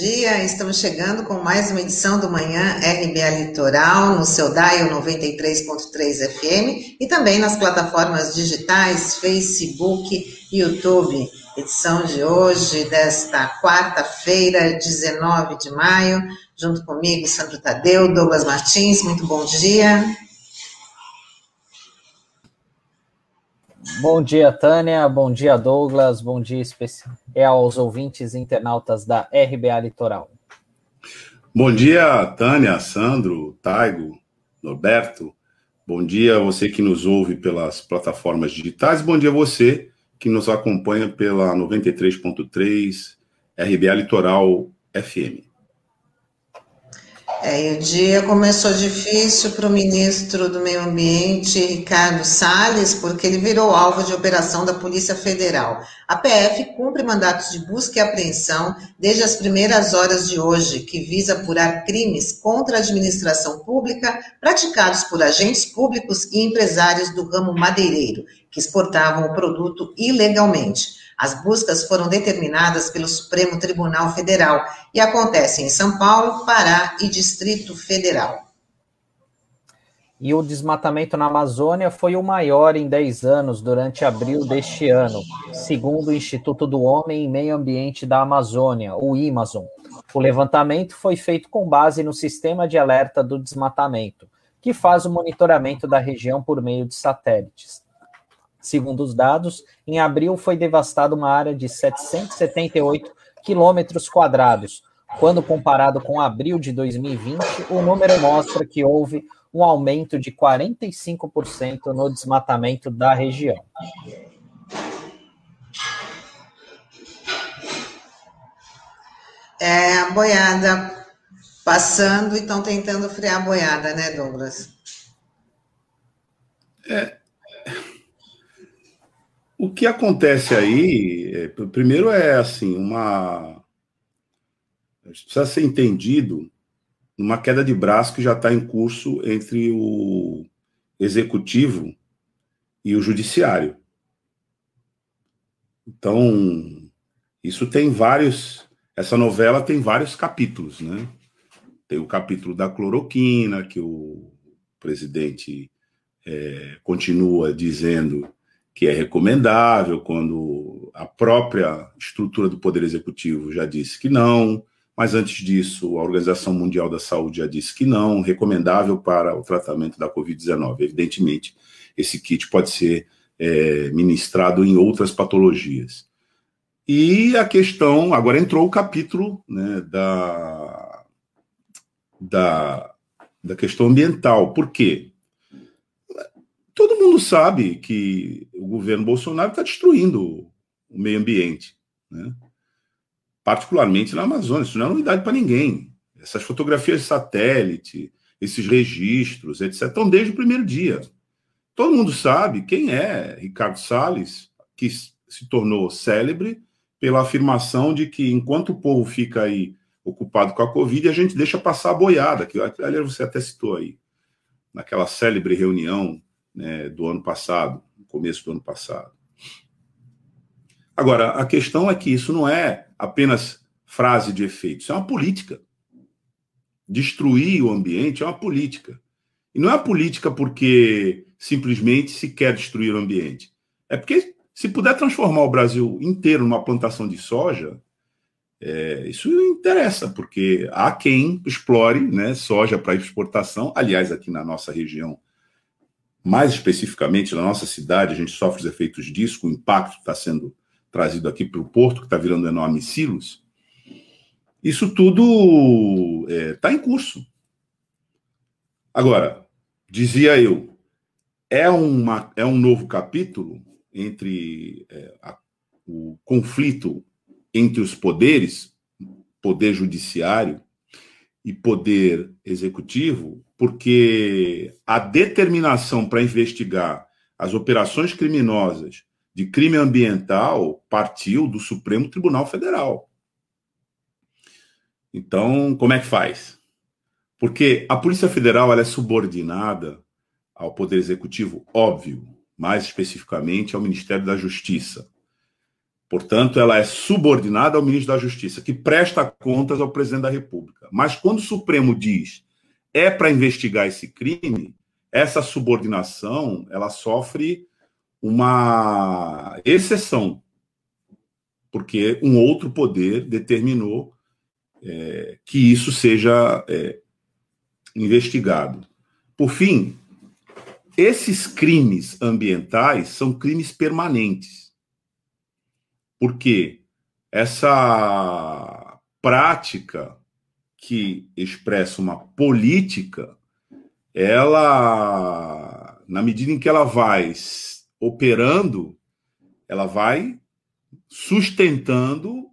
dia. Estamos chegando com mais uma edição do Manhã RBA Litoral no seu Dial 93.3 FM e também nas plataformas digitais Facebook e YouTube. Edição de hoje, desta quarta-feira, 19 de maio, junto comigo, Sandro Tadeu, Douglas Martins. Muito bom dia. Bom dia, Tânia. Bom dia, Douglas. Bom dia especial aos ouvintes internautas da RBA Litoral. Bom dia, Tânia, Sandro, Taigo, Norberto. Bom dia você que nos ouve pelas plataformas digitais. Bom dia você que nos acompanha pela 93.3 RBA Litoral FM. É, o dia começou difícil para o ministro do Meio Ambiente, Ricardo Salles, porque ele virou alvo de operação da Polícia Federal. A PF cumpre mandatos de busca e apreensão desde as primeiras horas de hoje, que visa apurar crimes contra a administração pública praticados por agentes públicos e empresários do ramo madeireiro, que exportavam o produto ilegalmente. As buscas foram determinadas pelo Supremo Tribunal Federal e acontecem em São Paulo, Pará e Distrito Federal. E o desmatamento na Amazônia foi o maior em 10 anos durante abril deste ano, segundo o Instituto do Homem e Meio Ambiente da Amazônia, o IMAZON. O levantamento foi feito com base no sistema de alerta do desmatamento, que faz o monitoramento da região por meio de satélites. Segundo os dados, em abril foi devastada uma área de 778 quilômetros quadrados. Quando comparado com abril de 2020, o número mostra que houve um aumento de 45% no desmatamento da região. É, a boiada passando e estão tentando frear a boiada, né, Douglas? É, o que acontece aí, é, primeiro é assim, uma. Precisa ser entendido numa queda de braço que já está em curso entre o executivo e o judiciário. Então, isso tem vários. Essa novela tem vários capítulos, né? Tem o capítulo da cloroquina, que o presidente é, continua dizendo que é recomendável, quando a própria estrutura do Poder Executivo já disse que não, mas antes disso, a Organização Mundial da Saúde já disse que não, recomendável para o tratamento da Covid-19. Evidentemente, esse kit pode ser é, ministrado em outras patologias. E a questão, agora entrou o capítulo né, da, da, da questão ambiental. Por quê? Todo mundo sabe que o governo Bolsonaro está destruindo o meio ambiente, né? particularmente na Amazônia. Isso não é novidade para ninguém. Essas fotografias de satélite, esses registros, etc., estão desde o primeiro dia. Todo mundo sabe quem é Ricardo Salles, que se tornou célebre pela afirmação de que enquanto o povo fica aí ocupado com a Covid, a gente deixa passar a boiada, que aliás você até citou aí, naquela célebre reunião né, do ano passado, começo do ano passado. Agora, a questão é que isso não é apenas frase de efeito, isso é uma política. Destruir o ambiente é uma política. E não é política porque simplesmente se quer destruir o ambiente. É porque se puder transformar o Brasil inteiro numa plantação de soja, é, isso interessa, porque há quem explore né, soja para exportação. Aliás, aqui na nossa região mais especificamente na nossa cidade, a gente sofre os efeitos disso, o impacto está sendo trazido aqui para o porto, que está virando enormes silos. Isso tudo está é, tá em curso. Agora, dizia eu, é, uma, é um novo capítulo entre é, a, o conflito entre os poderes, poder judiciário e poder executivo, porque a determinação para investigar as operações criminosas de crime ambiental partiu do Supremo Tribunal Federal. Então, como é que faz? Porque a Polícia Federal ela é subordinada ao Poder Executivo, óbvio, mais especificamente ao Ministério da Justiça. Portanto, ela é subordinada ao ministro da Justiça, que presta contas ao presidente da República. Mas quando o Supremo diz é para investigar esse crime, essa subordinação ela sofre uma exceção, porque um outro poder determinou é, que isso seja é, investigado. Por fim, esses crimes ambientais são crimes permanentes, porque essa prática que expressa uma política, ela, na medida em que ela vai operando, ela vai sustentando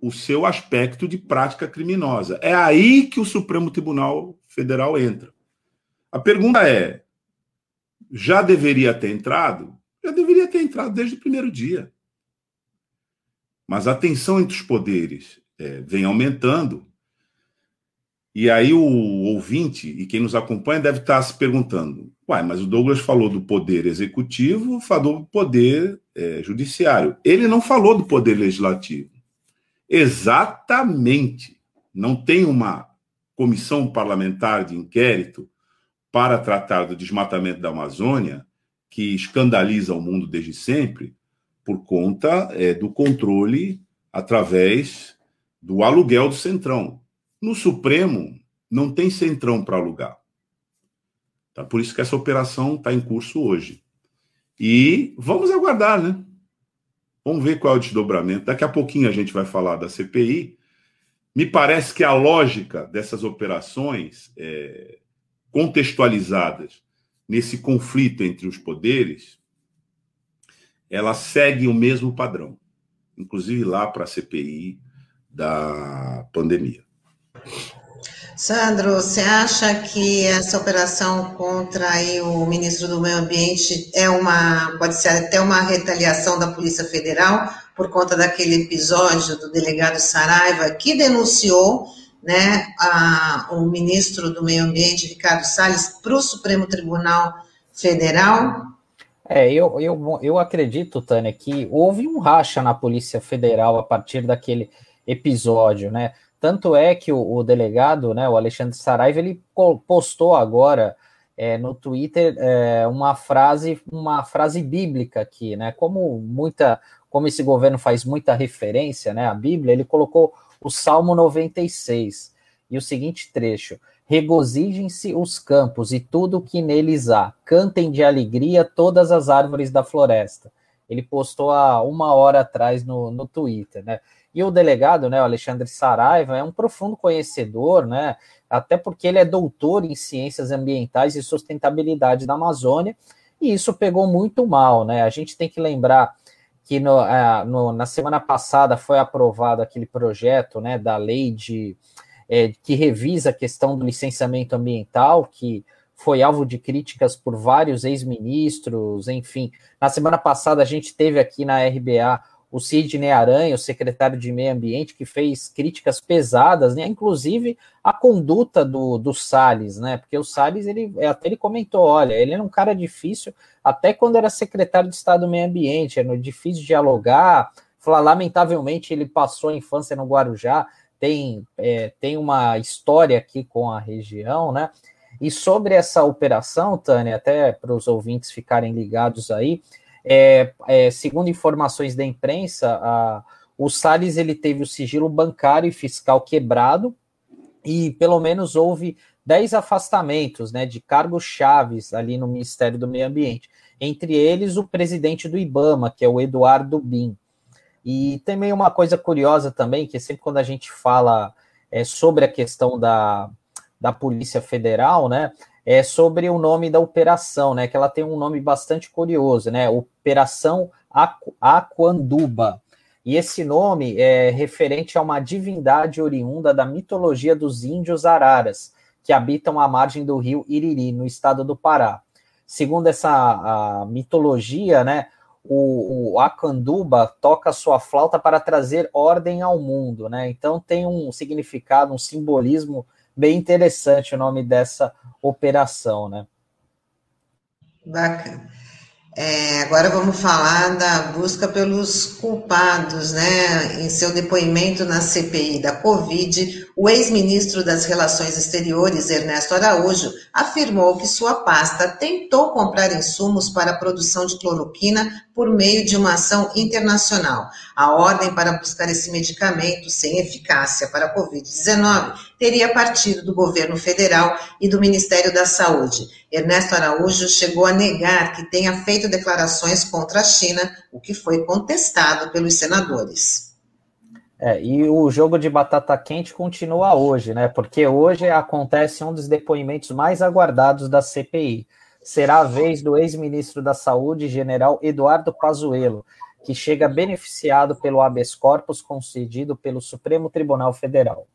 o seu aspecto de prática criminosa. É aí que o Supremo Tribunal Federal entra. A pergunta é: já deveria ter entrado? Já deveria ter entrado desde o primeiro dia. Mas a tensão entre os poderes é, vem aumentando e aí o ouvinte e quem nos acompanha deve estar se perguntando: uai, mas o Douglas falou do poder executivo, falou do poder é, judiciário. Ele não falou do poder legislativo. Exatamente. Não tem uma comissão parlamentar de inquérito para tratar do desmatamento da Amazônia, que escandaliza o mundo desde sempre, por conta é, do controle através do aluguel do Centrão. No Supremo, não tem centrão para alugar. Tá? Por isso que essa operação está em curso hoje. E vamos aguardar, né? Vamos ver qual é o desdobramento. Daqui a pouquinho a gente vai falar da CPI. Me parece que a lógica dessas operações é, contextualizadas nesse conflito entre os poderes, ela segue o mesmo padrão, inclusive lá para a CPI da pandemia. Sandro, você acha que essa operação contra o ministro do Meio Ambiente é uma, pode ser até uma retaliação da Polícia Federal por conta daquele episódio do delegado Saraiva que denunciou né, a, o ministro do Meio Ambiente, Ricardo Salles, para o Supremo Tribunal Federal? É, eu, eu, eu acredito, Tânia, que houve um racha na Polícia Federal a partir daquele episódio, né? Tanto é que o, o delegado, né, o Alexandre Saraiva, ele postou agora é, no Twitter é, uma frase, uma frase bíblica aqui, né? Como muita, como esse governo faz muita referência, né, à Bíblia, ele colocou o Salmo 96 e o seguinte trecho: Regozijem-se os campos e tudo o que neles há, cantem de alegria todas as árvores da floresta. Ele postou há uma hora atrás no, no Twitter, né? E o delegado, né, o Alexandre Saraiva, é um profundo conhecedor, né, até porque ele é doutor em ciências ambientais e sustentabilidade da Amazônia, e isso pegou muito mal, né? A gente tem que lembrar que no, no, na semana passada foi aprovado aquele projeto, né, da lei de é, que revisa a questão do licenciamento ambiental, que foi alvo de críticas por vários ex-ministros, enfim. Na semana passada a gente teve aqui na RBA o Sidney Aranha, o secretário de Meio Ambiente, que fez críticas pesadas, né, inclusive a conduta do, do Salles, né, porque o Salles, ele, até ele comentou, olha, ele era um cara difícil, até quando era secretário de Estado do Meio Ambiente, era difícil dialogar, falar, lamentavelmente ele passou a infância no Guarujá, tem, é, tem uma história aqui com a região, né, e sobre essa operação, Tânia, até para os ouvintes ficarem ligados aí, é, é, segundo informações da imprensa, a, o Salles ele teve o sigilo bancário e fiscal quebrado e pelo menos houve 10 afastamentos né, de cargos chaves ali no Ministério do Meio Ambiente. Entre eles, o presidente do IBAMA, que é o Eduardo Bin. E tem meio uma coisa curiosa também, que sempre quando a gente fala é, sobre a questão da, da Polícia Federal, né? É sobre o nome da operação, né? Que ela tem um nome bastante curioso, né? Operação Aquanduba. E esse nome é referente a uma divindade oriunda da mitologia dos índios araras, que habitam a margem do rio Iriri, no estado do Pará. Segundo essa mitologia, né, o, o Acanduba toca sua flauta para trazer ordem ao mundo, né? Então tem um significado, um simbolismo bem interessante o nome dessa operação, né? Bacana. É, agora vamos falar da busca pelos culpados, né? Em seu depoimento na CPI da Covid, o ex-ministro das Relações Exteriores, Ernesto Araújo, afirmou que sua pasta tentou comprar insumos para a produção de cloroquina por meio de uma ação internacional. A ordem para buscar esse medicamento sem eficácia para a Covid-19 teria partido do governo federal e do Ministério da Saúde. Ernesto Araújo chegou a negar que tenha feito declarações contra a China, o que foi contestado pelos senadores. É, e o jogo de batata quente continua hoje, né? Porque hoje acontece um dos depoimentos mais aguardados da CPI. Será a vez do ex-ministro da Saúde, general Eduardo Pazuello, que chega beneficiado pelo habeas corpus concedido pelo Supremo Tribunal Federal.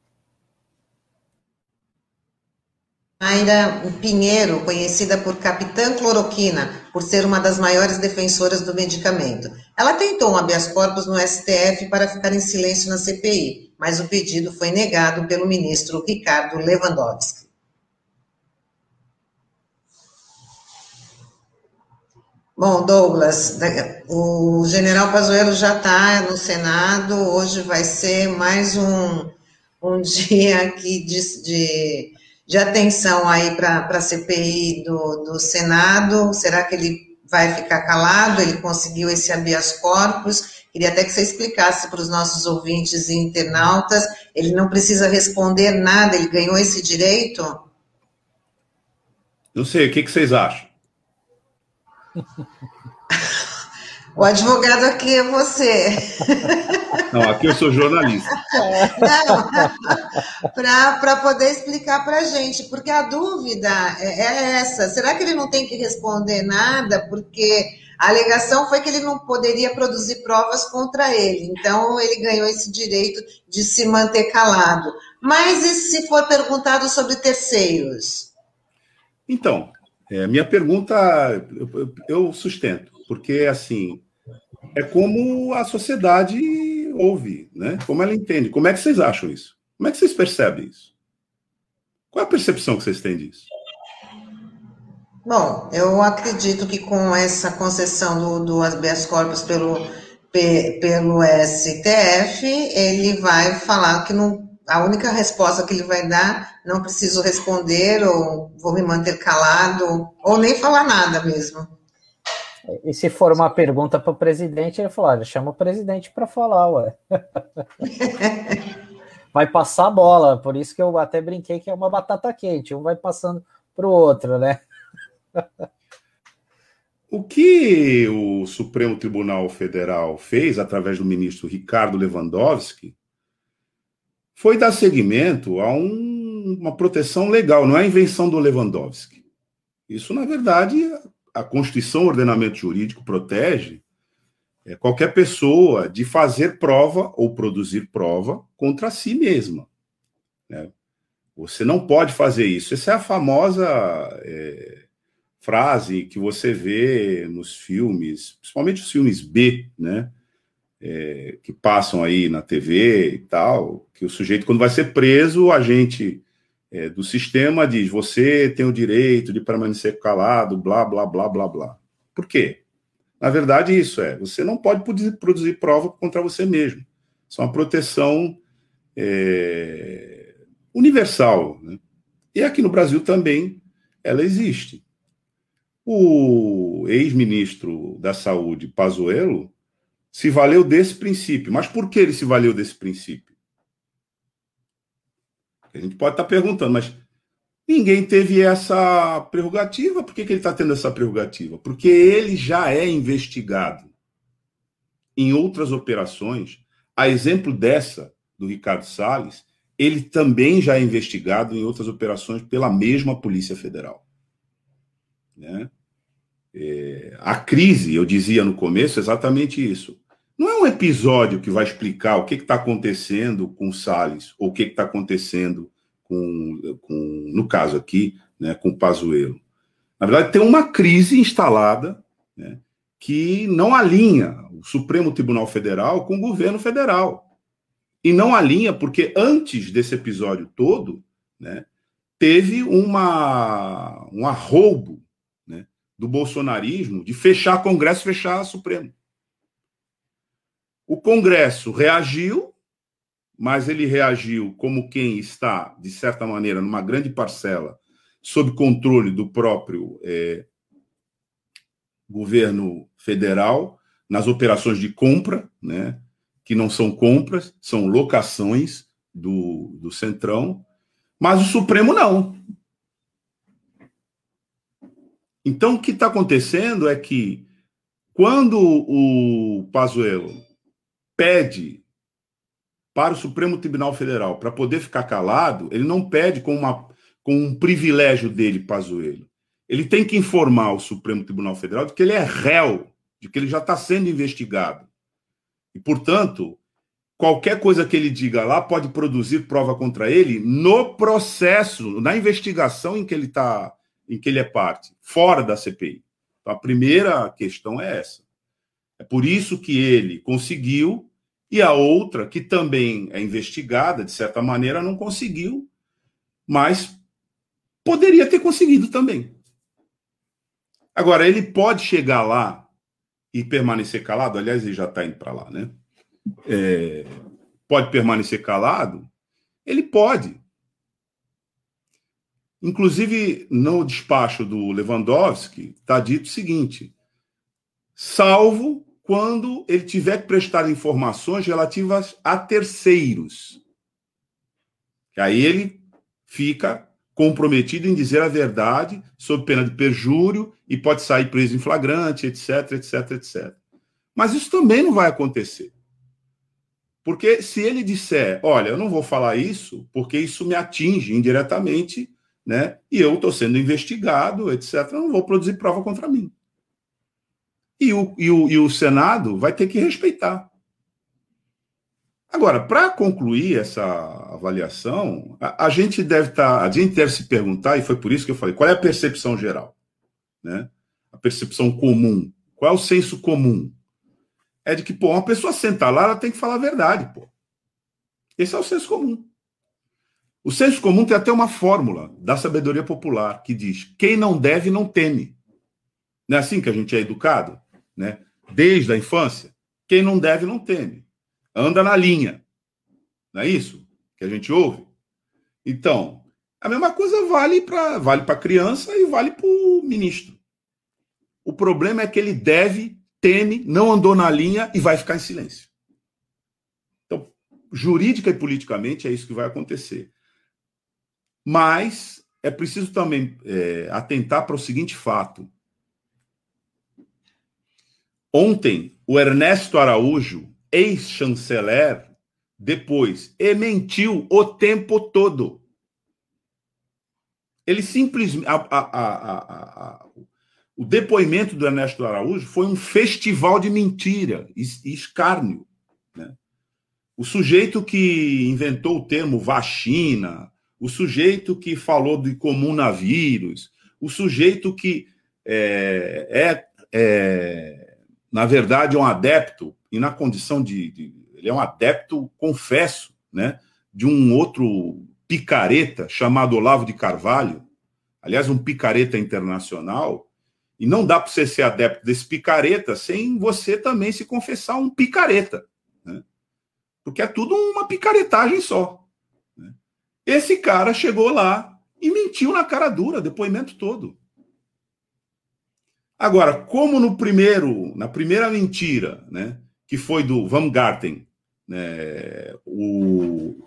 Mayra Pinheiro, conhecida por Capitã Cloroquina, por ser uma das maiores defensoras do medicamento. Ela tentou um habeas corpus no STF para ficar em silêncio na CPI, mas o pedido foi negado pelo ministro Ricardo Lewandowski. Bom, Douglas, o general Pazuello já está no Senado, hoje vai ser mais um, um dia aqui de, de de atenção aí para a CPI do, do Senado. Será que ele vai ficar calado? Ele conseguiu esse habeas corpus? Queria até que você explicasse para os nossos ouvintes e internautas. Ele não precisa responder nada, ele ganhou esse direito? Não sei, o que, que vocês acham? O advogado aqui é você. Não, aqui eu sou jornalista. para poder explicar para a gente, porque a dúvida é, é essa: será que ele não tem que responder nada? Porque a alegação foi que ele não poderia produzir provas contra ele, então ele ganhou esse direito de se manter calado. Mas e se for perguntado sobre terceiros? Então, é, minha pergunta eu, eu sustento, porque assim é como a sociedade ouve, né? Como ela entende. Como é que vocês acham isso? Como é que vocês percebem isso? Qual é a percepção que vocês têm disso? Bom, eu acredito que com essa concessão do, do habeas corpus pelo, pelo STF, ele vai falar que não, a única resposta que ele vai dar, não preciso responder, ou vou me manter calado, ou nem falar nada mesmo. E se for uma pergunta para o presidente, ele falou: olha, chama o presidente para falar, ué. vai passar a bola, por isso que eu até brinquei que é uma batata quente, um vai passando para o outro, né? o que o Supremo Tribunal Federal fez através do ministro Ricardo Lewandowski foi dar seguimento a um, uma proteção legal, não é a invenção do Lewandowski. Isso, na verdade, a Constituição, o ordenamento jurídico protege é, qualquer pessoa de fazer prova ou produzir prova contra si mesma. Né? Você não pode fazer isso. Essa é a famosa é, frase que você vê nos filmes, principalmente os filmes B, né? É, que passam aí na TV e tal, que o sujeito, quando vai ser preso, a gente é, do sistema diz: você tem o direito de permanecer calado, blá, blá, blá, blá, blá. Por quê? Na verdade, isso é: você não pode produzir prova contra você mesmo. Isso é uma proteção é, universal. Né? E aqui no Brasil também ela existe. O ex-ministro da Saúde, Pazuello, se valeu desse princípio. Mas por que ele se valeu desse princípio? A gente pode estar perguntando, mas ninguém teve essa prerrogativa. Por que, que ele está tendo essa prerrogativa? Porque ele já é investigado em outras operações. A exemplo dessa, do Ricardo Salles, ele também já é investigado em outras operações pela mesma Polícia Federal. Né? É, a crise, eu dizia no começo exatamente isso. Não é um episódio que vai explicar o que está acontecendo com o Salles, ou o que está acontecendo com, com, no caso aqui, né, com o Pazuello. Na verdade, tem uma crise instalada né, que não alinha o Supremo Tribunal Federal com o governo federal. E não alinha porque antes desse episódio todo, né, teve uma, um arroubo né, do bolsonarismo de fechar Congresso, fechar Supremo. O Congresso reagiu, mas ele reagiu como quem está, de certa maneira, numa grande parcela, sob controle do próprio é, governo federal, nas operações de compra, né, que não são compras, são locações do, do Centrão, mas o Supremo não. Então, o que está acontecendo é que, quando o Pazuello pede para o Supremo Tribunal Federal para poder ficar calado, ele não pede com, uma, com um privilégio dele, Pazuello. Ele tem que informar o Supremo Tribunal Federal de que ele é réu, de que ele já está sendo investigado. E, portanto, qualquer coisa que ele diga lá pode produzir prova contra ele no processo, na investigação em que ele está, em que ele é parte, fora da CPI. Então, a primeira questão é essa. É por isso que ele conseguiu e a outra, que também é investigada, de certa maneira, não conseguiu, mas poderia ter conseguido também. Agora, ele pode chegar lá e permanecer calado, aliás, ele já está indo para lá, né? É, pode permanecer calado? Ele pode. Inclusive, no despacho do Lewandowski, está dito o seguinte: salvo quando ele tiver que prestar informações relativas a terceiros. Aí ele fica comprometido em dizer a verdade, sob pena de perjúrio, e pode sair preso em flagrante, etc, etc, etc. Mas isso também não vai acontecer. Porque se ele disser, olha, eu não vou falar isso, porque isso me atinge indiretamente, né? E eu estou sendo investigado, etc., eu não vou produzir prova contra mim. E o, e o, e o Senado vai ter que respeitar. Agora, para concluir essa avaliação, a, a gente deve estar, tá, a gente deve se perguntar, e foi por isso que eu falei, qual é a percepção geral? Né? A percepção comum. Qual é o senso comum? É de que, pô, uma pessoa sentar lá, ela tem que falar a verdade, pô. Esse é o senso comum. O senso comum tem até uma fórmula da sabedoria popular que diz: quem não deve, não teme. Não é assim que a gente é educado? Né? Desde a infância, quem não deve não teme. Anda na linha. Não é isso que a gente ouve? Então, a mesma coisa vale para vale a criança e vale para o ministro. O problema é que ele deve, teme, não andou na linha e vai ficar em silêncio. Então, jurídica e politicamente é isso que vai acontecer. Mas é preciso também é, atentar para o seguinte fato: Ontem, o Ernesto Araújo, ex-chanceler, depois, e mentiu o tempo todo. Ele simplesmente. A, a, a, o depoimento do Ernesto Araújo foi um festival de mentira e escárnio. Né? O sujeito que inventou o termo vacina, o sujeito que falou de comunavírus, o sujeito que é, é, é na verdade, é um adepto, e na condição de, de, Ele é um adepto, confesso, né, de um outro picareta chamado Olavo de Carvalho, aliás, um picareta internacional, e não dá para você ser adepto desse picareta sem você também se confessar um picareta, né? porque é tudo uma picaretagem só. Né? Esse cara chegou lá e mentiu na cara dura, depoimento todo. Agora, como no primeiro, na primeira mentira, né, que foi do Van Garten, né, o,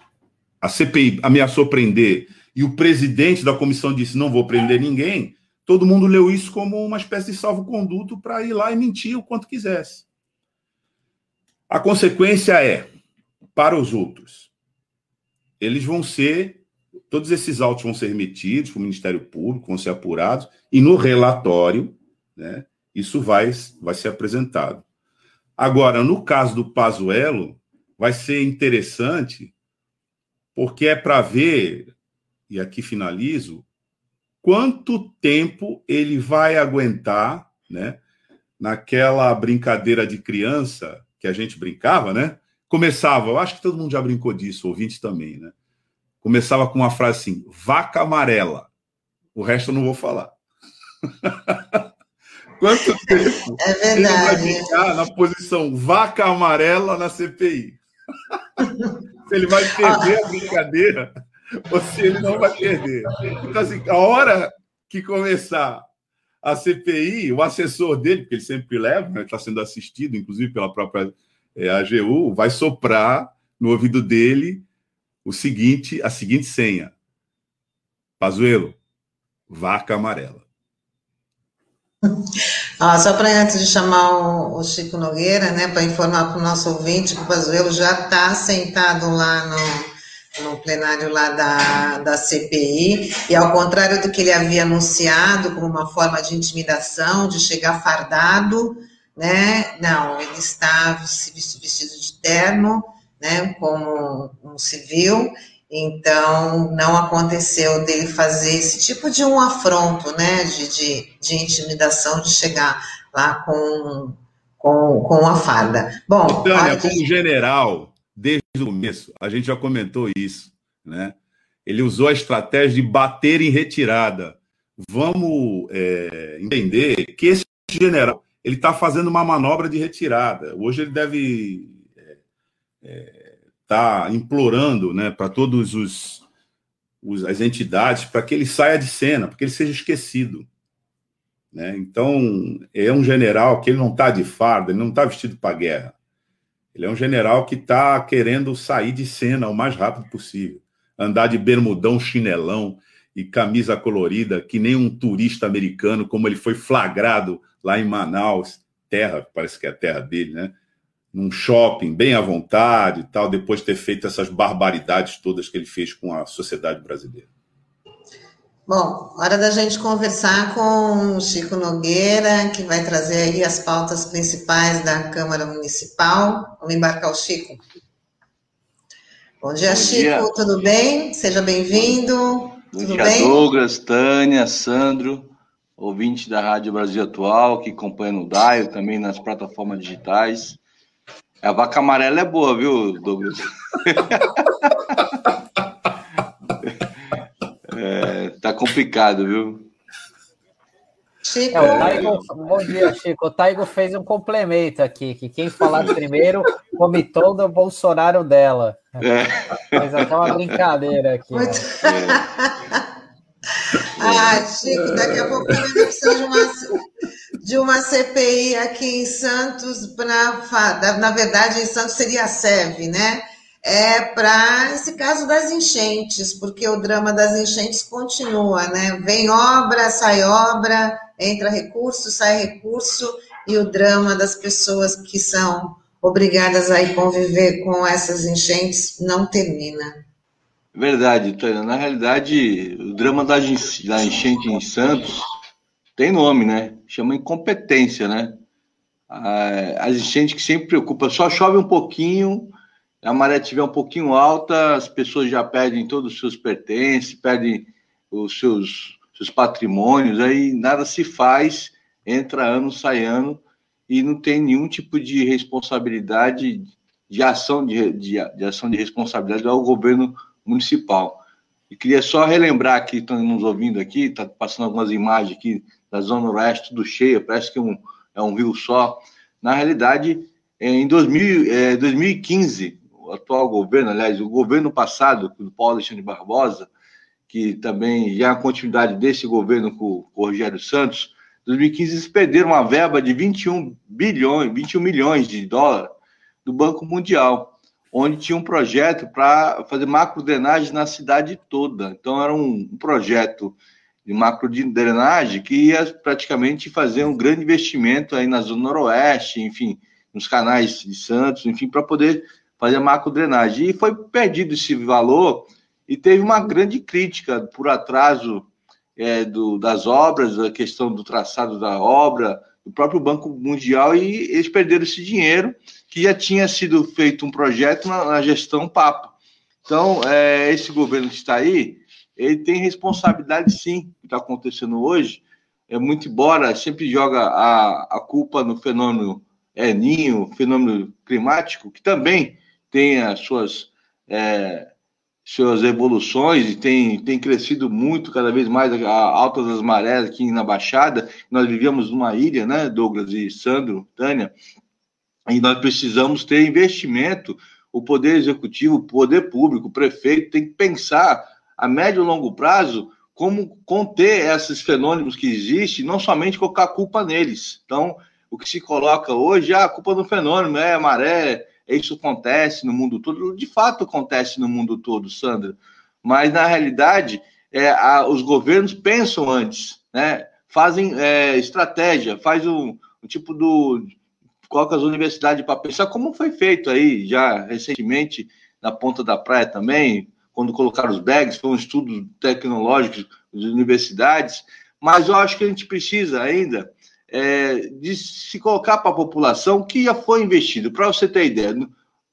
a CPI ameaçou prender e o presidente da comissão disse não vou prender ninguém, todo mundo leu isso como uma espécie de salvo-conduto para ir lá e mentir o quanto quisesse. A consequência é, para os outros, eles vão ser, todos esses autos vão ser remetidos para o Ministério Público, vão ser apurados, e no relatório né? Isso vai, vai ser apresentado. Agora, no caso do Pazuello, vai ser interessante, porque é para ver, e aqui finalizo, quanto tempo ele vai aguentar, né? Naquela brincadeira de criança que a gente brincava, né? Começava, eu acho que todo mundo já brincou disso, ouvinte também, né? Começava com uma frase assim: vaca amarela. O resto eu não vou falar. Quanto tempo é verdade. ele vai ficar na posição vaca amarela na CPI? se ele vai perder a brincadeira ou se ele não vai perder. Então, assim, a hora que começar a CPI, o assessor dele, que ele sempre leva, né, está sendo assistido, inclusive pela própria é, AGU, vai soprar no ouvido dele o seguinte, a seguinte senha. Pazuelo, vaca amarela. Ah, só para antes de chamar o, o Chico Nogueira, né, para informar para o nosso ouvinte que o Pazuello já está sentado lá no, no plenário lá da, da CPI, e ao contrário do que ele havia anunciado como uma forma de intimidação, de chegar fardado, né, não, ele está vestido de terno, né, como um civil, então, não aconteceu dele fazer esse tipo de um afronto, né, de, de, de intimidação, de chegar lá com, com, com a farda. Bom, Tânia, como general, desde o começo, a gente já comentou isso, né? Ele usou a estratégia de bater em retirada. Vamos é, entender que esse general ele está fazendo uma manobra de retirada. Hoje ele deve é, é, está implorando né, para todos os, os, as entidades para que ele saia de cena, para que ele seja esquecido. Né? Então, é um general que ele não está de farda, ele não está vestido para guerra. Ele é um general que está querendo sair de cena o mais rápido possível. Andar de bermudão, chinelão e camisa colorida, que nem um turista americano, como ele foi flagrado lá em Manaus, terra, parece que é a terra dele, né? Num shopping bem à vontade e tal, depois de ter feito essas barbaridades todas que ele fez com a sociedade brasileira. Bom, hora da gente conversar com o Chico Nogueira, que vai trazer aí as pautas principais da Câmara Municipal. Vamos embarcar o Chico. Bom dia, Bom Chico, dia. tudo bem? Seja bem-vindo. Bom tudo dia, bem? Douglas, Tânia, Sandro, ouvinte da Rádio Brasil Atual, que acompanha no DAIO, também nas plataformas digitais. A vaca amarela é boa, viu, Douglas? é, tá complicado, viu? Chico. É, o Taigo, bom dia, Chico. O Taigo fez um complemento aqui, que quem falar primeiro come todo o Bolsonaro dela. É. Mas até uma brincadeira aqui. Né? É. Ah, Chico, daqui a pouco também precisa de uma, de uma CPI aqui em Santos, para. Na verdade, em Santos seria a SEV, né? É para esse caso das enchentes, porque o drama das enchentes continua, né? Vem obra, sai obra, entra recurso, sai recurso, e o drama das pessoas que são obrigadas a conviver com essas enchentes não termina. Verdade, Tânia. Na realidade, o drama da, enchente em Santos tem nome, né? Chama incompetência, né? As enchentes que sempre preocupam, só chove um pouquinho, a maré estiver um pouquinho alta, as pessoas já perdem todos os seus pertences, perdem os seus, seus patrimônios, aí nada se faz, entra ano, sai ano, e não tem nenhum tipo de responsabilidade, de ação de, de, de ação de responsabilidade ao governo municipal. E queria só relembrar que estão nos ouvindo aqui, está passando algumas imagens aqui da Zona Oeste, tudo cheia, parece que é um, é um rio só. Na realidade, é, em 2000, é, 2015, o atual governo, aliás, o governo passado, do Paulo Alexandre Barbosa, que também já é a continuidade desse governo com, com o Rogério Santos, 2015 eles perderam uma verba de 21 bilhões, 21 milhões de dólares do Banco Mundial onde tinha um projeto para fazer macro drenagem na cidade toda. Então, era um, projeto de macro drenagem que ia praticamente fazer um grande investimento aí na Zona Noroeste, enfim, nos canais de Santos, enfim, para poder fazer macro drenagem. E foi perdido esse valor e teve uma grande crítica por atraso é, do, das obras, a questão do traçado da obra, do próprio Banco Mundial, e eles perderam esse dinheiro que já tinha sido feito um projeto na, na gestão Papa. Então, é, esse governo que está aí, ele tem responsabilidade sim, que está acontecendo hoje. É muito embora sempre joga a, a culpa no fenômeno é, ninho, fenômeno climático, que também tem as suas é, suas evoluções e tem, tem crescido muito, cada vez mais, a alta das marés aqui na Baixada. Nós vivíamos numa ilha, né, Douglas e Sandro, Tânia, e nós precisamos ter investimento. O Poder Executivo, o Poder Público, o prefeito tem que pensar a médio e longo prazo como conter esses fenômenos que existem, não somente colocar a culpa neles. Então, o que se coloca hoje, ah, a culpa do fenômeno é a maré, isso acontece no mundo todo. De fato, acontece no mundo todo, Sandra. Mas, na realidade, é, a, os governos pensam antes, né? fazem é, estratégia, faz um, um tipo do. Coloca as universidades para pensar, como foi feito aí já recentemente na ponta da praia também, quando colocaram os bags, foi um estudo tecnológico das universidades, mas eu acho que a gente precisa ainda é, de se colocar para a população que já foi investido. Para você ter ideia,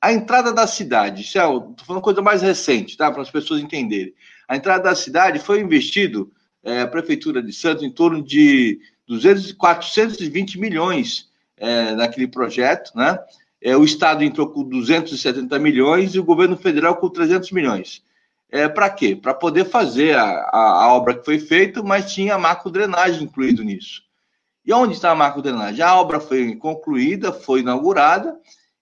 a entrada da cidade, estou é, falando coisa mais recente, tá? Para as pessoas entenderem. A entrada da cidade foi investido, é, a Prefeitura de Santos, em torno de 200, 420 milhões é, naquele projeto, né? É, o Estado entrou com 270 milhões e o governo federal com 300 milhões. É, para quê? Para poder fazer a, a, a, obra que foi feita, mas tinha macro drenagem incluído nisso. E onde está a macro drenagem? A obra foi concluída, foi inaugurada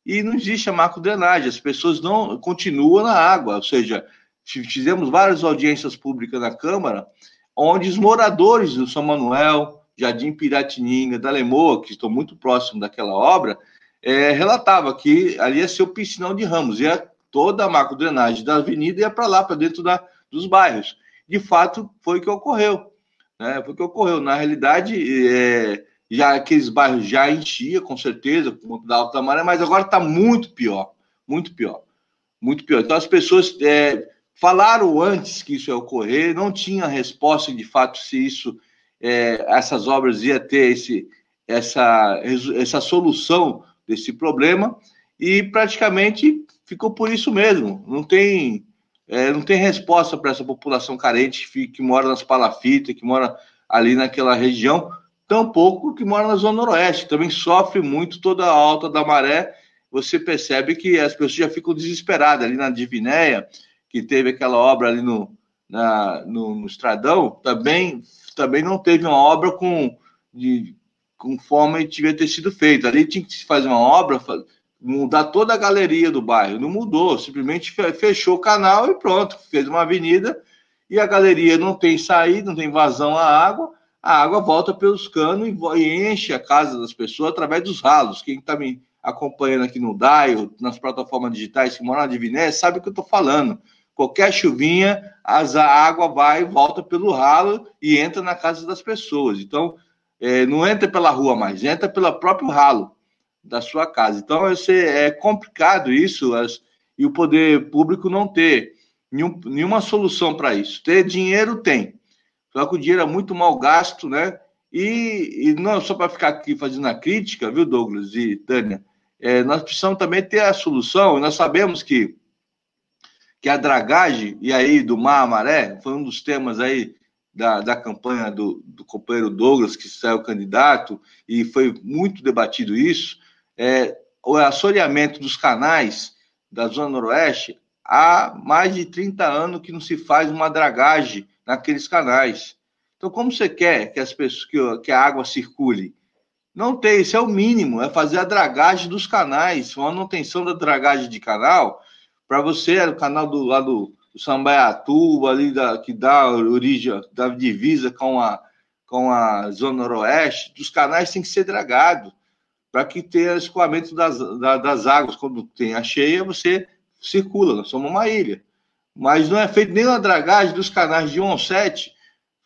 e não existe a macro drenagem. As pessoas não continuam na água, ou seja, fizemos várias audiências públicas na Câmara, onde os moradores do São Manuel, Jardim Piratininga, da Lemoa, que estão muito próximos daquela obra, é, relatava que ali ia ser o piscinão de Ramos, ia toda a macro drenagem da avenida ia para lá, para dentro da, dos bairros. De fato, foi o que ocorreu. Né? Foi o que ocorreu. Na realidade, é, já aqueles bairros já enchia, com certeza, por conta da alta maré, mas agora está muito pior. Muito pior. Muito pior. Então, as pessoas é, falaram antes que isso ia ocorrer, não tinha resposta de fato se isso, é, essas obras ia ter esse, essa, essa solução desse problema, e praticamente ficou por isso mesmo. Não tem, é, não tem resposta para essa população carente que, mora nas palafitas, que mora ali naquela região, tampouco que mora na Zona Noroeste, também sofre muito toda a alta da maré. Você percebe que as pessoas já ficam desesperadas ali na Divinéia, que teve aquela obra ali no, na, no, no Estradão, também, também não teve uma obra com, de, conforme devia ter sido feita. Ali tinha que se fazer uma obra, mudar toda a galeria do bairro. Não mudou, simplesmente fechou o canal e pronto, fez uma avenida e a galeria não tem saída, não tem vazão à água, a água volta pelos canos e enche a casa das pessoas através dos ralos. Quem está me acompanhando aqui no DAI, nas plataformas digitais que moram na Diviné, sabe o que eu estou falando. Qualquer chuvinha, a água vai, volta pelo ralo e entra na casa das pessoas. Então, é, não entra pela rua mais, entra pelo próprio ralo da sua casa. Então, é complicado isso as, e o poder público não ter nenhum, nenhuma solução para isso. Ter dinheiro tem, só que o dinheiro é muito mal gasto, né? E, e não só para ficar aqui fazendo a crítica, viu, Douglas e Tânia? É, nós precisamos também ter a solução, e nós sabemos que, que a dragagem, e aí do mar à maré, foi um dos temas aí da, da campanha do, do companheiro Douglas, que saiu candidato, e foi muito debatido isso, é, o assoreamento dos canais da Zona Noroeste, há mais de 30 anos que não se faz uma dragagem naqueles canais. Então, como você quer que, as pessoas, que, que a água circule? Não tem, isso é o mínimo, é fazer a dragagem dos canais, uma manutenção da dragagem de canal, para você, o canal do lado do Sambaiatuba, ali da, que dá origem, da divisa com a, com a Zona Noroeste, dos canais tem que ser dragado para que tenha escoamento das, das águas. Quando tem a cheia, você circula, nós somos uma ilha. Mas não é feito nem a dragagem dos canais de 1 ao 7,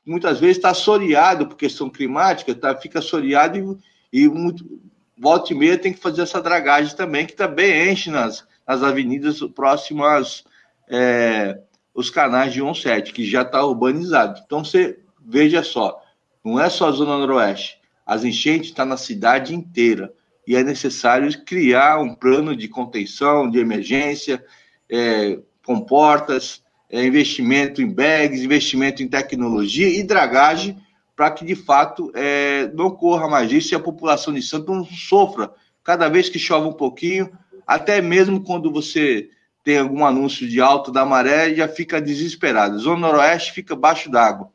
muitas vezes está assoreado por questão climática, tá, fica assoreado e, e muito, volta e meia tem que fazer essa dragagem também, que também enche nas, nas avenidas próximas é, os canais de 1 ao 7, que já está urbanizado. Então você veja só, não é só a Zona Noroeste, as enchentes estão tá na cidade inteira e é necessário criar um plano de contenção, de emergência, é, com portas, é, investimento em bags, investimento em tecnologia e dragagem para que de fato é, não corra mais isso e a população de Santos não sofra cada vez que chove um pouquinho, até mesmo quando você tem algum anúncio de alto da maré, já fica desesperado. Zona Noroeste fica abaixo d'água.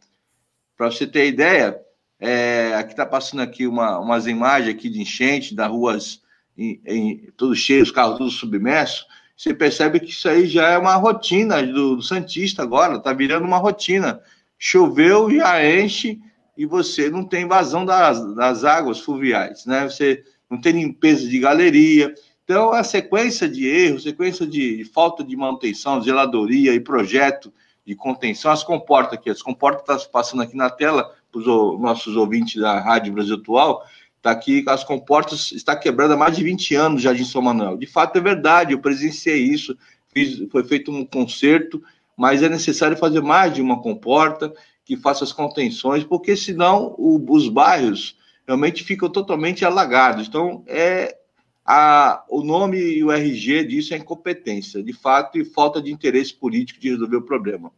Para você ter ideia, é, aqui está passando aqui uma, umas imagens aqui de enchente, das ruas em, em, todos cheios, os carros todos submersos. Você percebe que isso aí já é uma rotina do, do Santista agora, está virando uma rotina. Choveu, já enche e você não tem vazão das, das águas fluviais, né? Você não tem limpeza de galeria. Então, a sequência de erros, sequência de, de falta de manutenção, zeladoria e projeto de contenção, as comportas aqui, as comportas está passando aqui na tela para os nossos ouvintes da Rádio Brasil Atual, está aqui, as comportas está quebrando há mais de 20 anos, Jardim São Manuel. De fato, é verdade, eu presenciei isso, fiz, foi feito um conserto, mas é necessário fazer mais de uma comporta que faça as contenções, porque senão o, os bairros realmente ficam totalmente alagados. Então, é a, o nome e o RG disso é incompetência, de fato, e falta de interesse político de resolver o problema.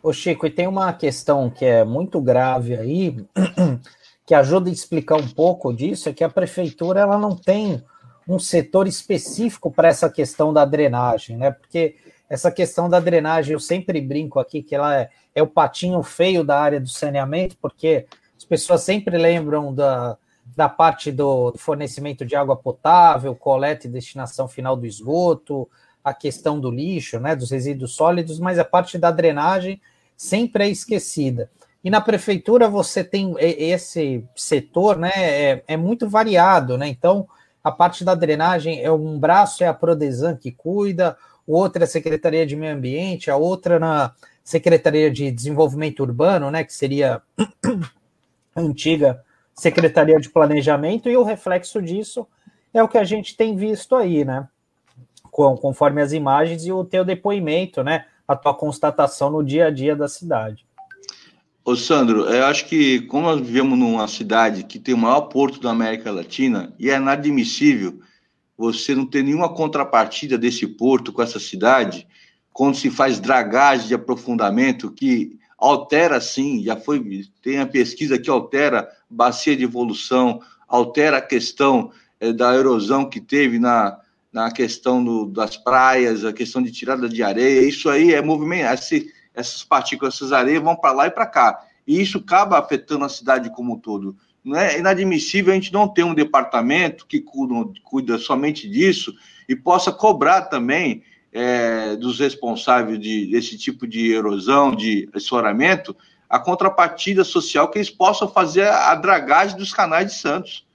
Ô Chico, e tem uma questão que é muito grave aí, que ajuda a explicar um pouco disso, é que a prefeitura ela não tem um setor específico para essa questão da drenagem, né? Porque essa questão da drenagem, eu sempre brinco aqui que ela é, é o patinho feio da área do saneamento, porque as pessoas sempre lembram da, da parte do fornecimento de água potável, coleta e destinação final do esgoto, a questão do lixo, né, dos resíduos sólidos, mas a parte da drenagem sempre é esquecida. E na prefeitura você tem esse setor, né, é, é muito variado, né? Então, a parte da drenagem é um braço é a Prodesan que cuida, o outro é a Secretaria de Meio Ambiente, a outra na Secretaria de Desenvolvimento Urbano, né, que seria antiga Secretaria de Planejamento, e o reflexo disso é o que a gente tem visto aí, né? conforme as imagens e o teu depoimento, né? A tua constatação no dia a dia da cidade. Ô Sandro, eu acho que como nós vivemos numa cidade que tem o maior porto da América Latina, e é inadmissível você não ter nenhuma contrapartida desse porto com essa cidade, quando se faz dragagem de aprofundamento, que altera sim, já foi, tem a pesquisa que altera bacia de evolução, altera a questão é, da erosão que teve na, na questão do, das praias, a questão de tirada de areia, isso aí é movimento, esse, essas partículas, essas areias vão para lá e para cá, e isso acaba afetando a cidade como um todo. Não é inadmissível a gente não ter um departamento que cuida, cuida somente disso e possa cobrar também é, dos responsáveis de, desse tipo de erosão, de essoramento, a contrapartida social que eles possam fazer a dragagem dos canais de Santos.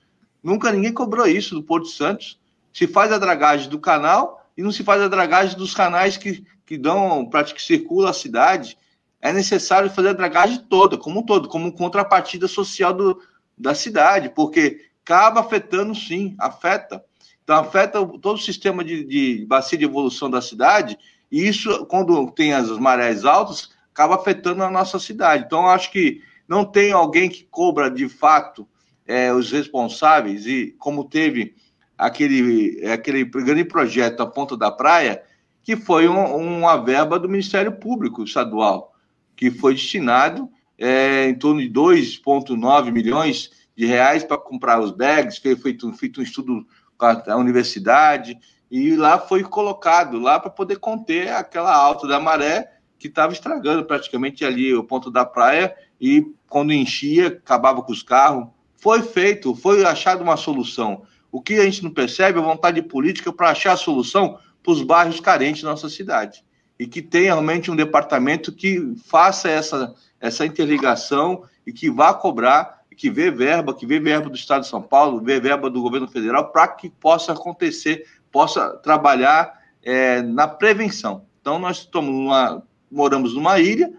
Nunca ninguém cobrou isso do Porto Santos. Se faz a dragagem do canal e não se faz a dragagem dos canais que, que dão, que circula a cidade. É necessário fazer a dragagem toda, como um todo, como contrapartida social do, da cidade, porque acaba afetando sim, afeta. Então, afeta todo o sistema de, de bacia de evolução da cidade, e isso, quando tem as marés altas, acaba afetando a nossa cidade. Então, acho que não tem alguém que cobra de fato é, os responsáveis, e como teve aquele, aquele grande projeto a Ponta da Praia, que foi um, uma verba do Ministério Público Estadual, que foi destinado é, em torno de 2,9 milhões de reais para comprar os bags, foi feito, feito um estudo com a, a universidade, e lá foi colocado lá para poder conter aquela alta da maré que estava estragando praticamente ali o ponto da praia e quando enchia acabava com os carros. Foi feito, foi achado uma solução. O que a gente não percebe é a vontade política para achar a solução para os bairros carentes da nossa cidade e que tenha realmente um departamento que faça essa, essa interligação e que vá cobrar, que vê verba, que vê verba do Estado de São Paulo, vê verba do governo federal, para que possa acontecer, possa trabalhar é, na prevenção. Então, nós estamos moramos numa ilha,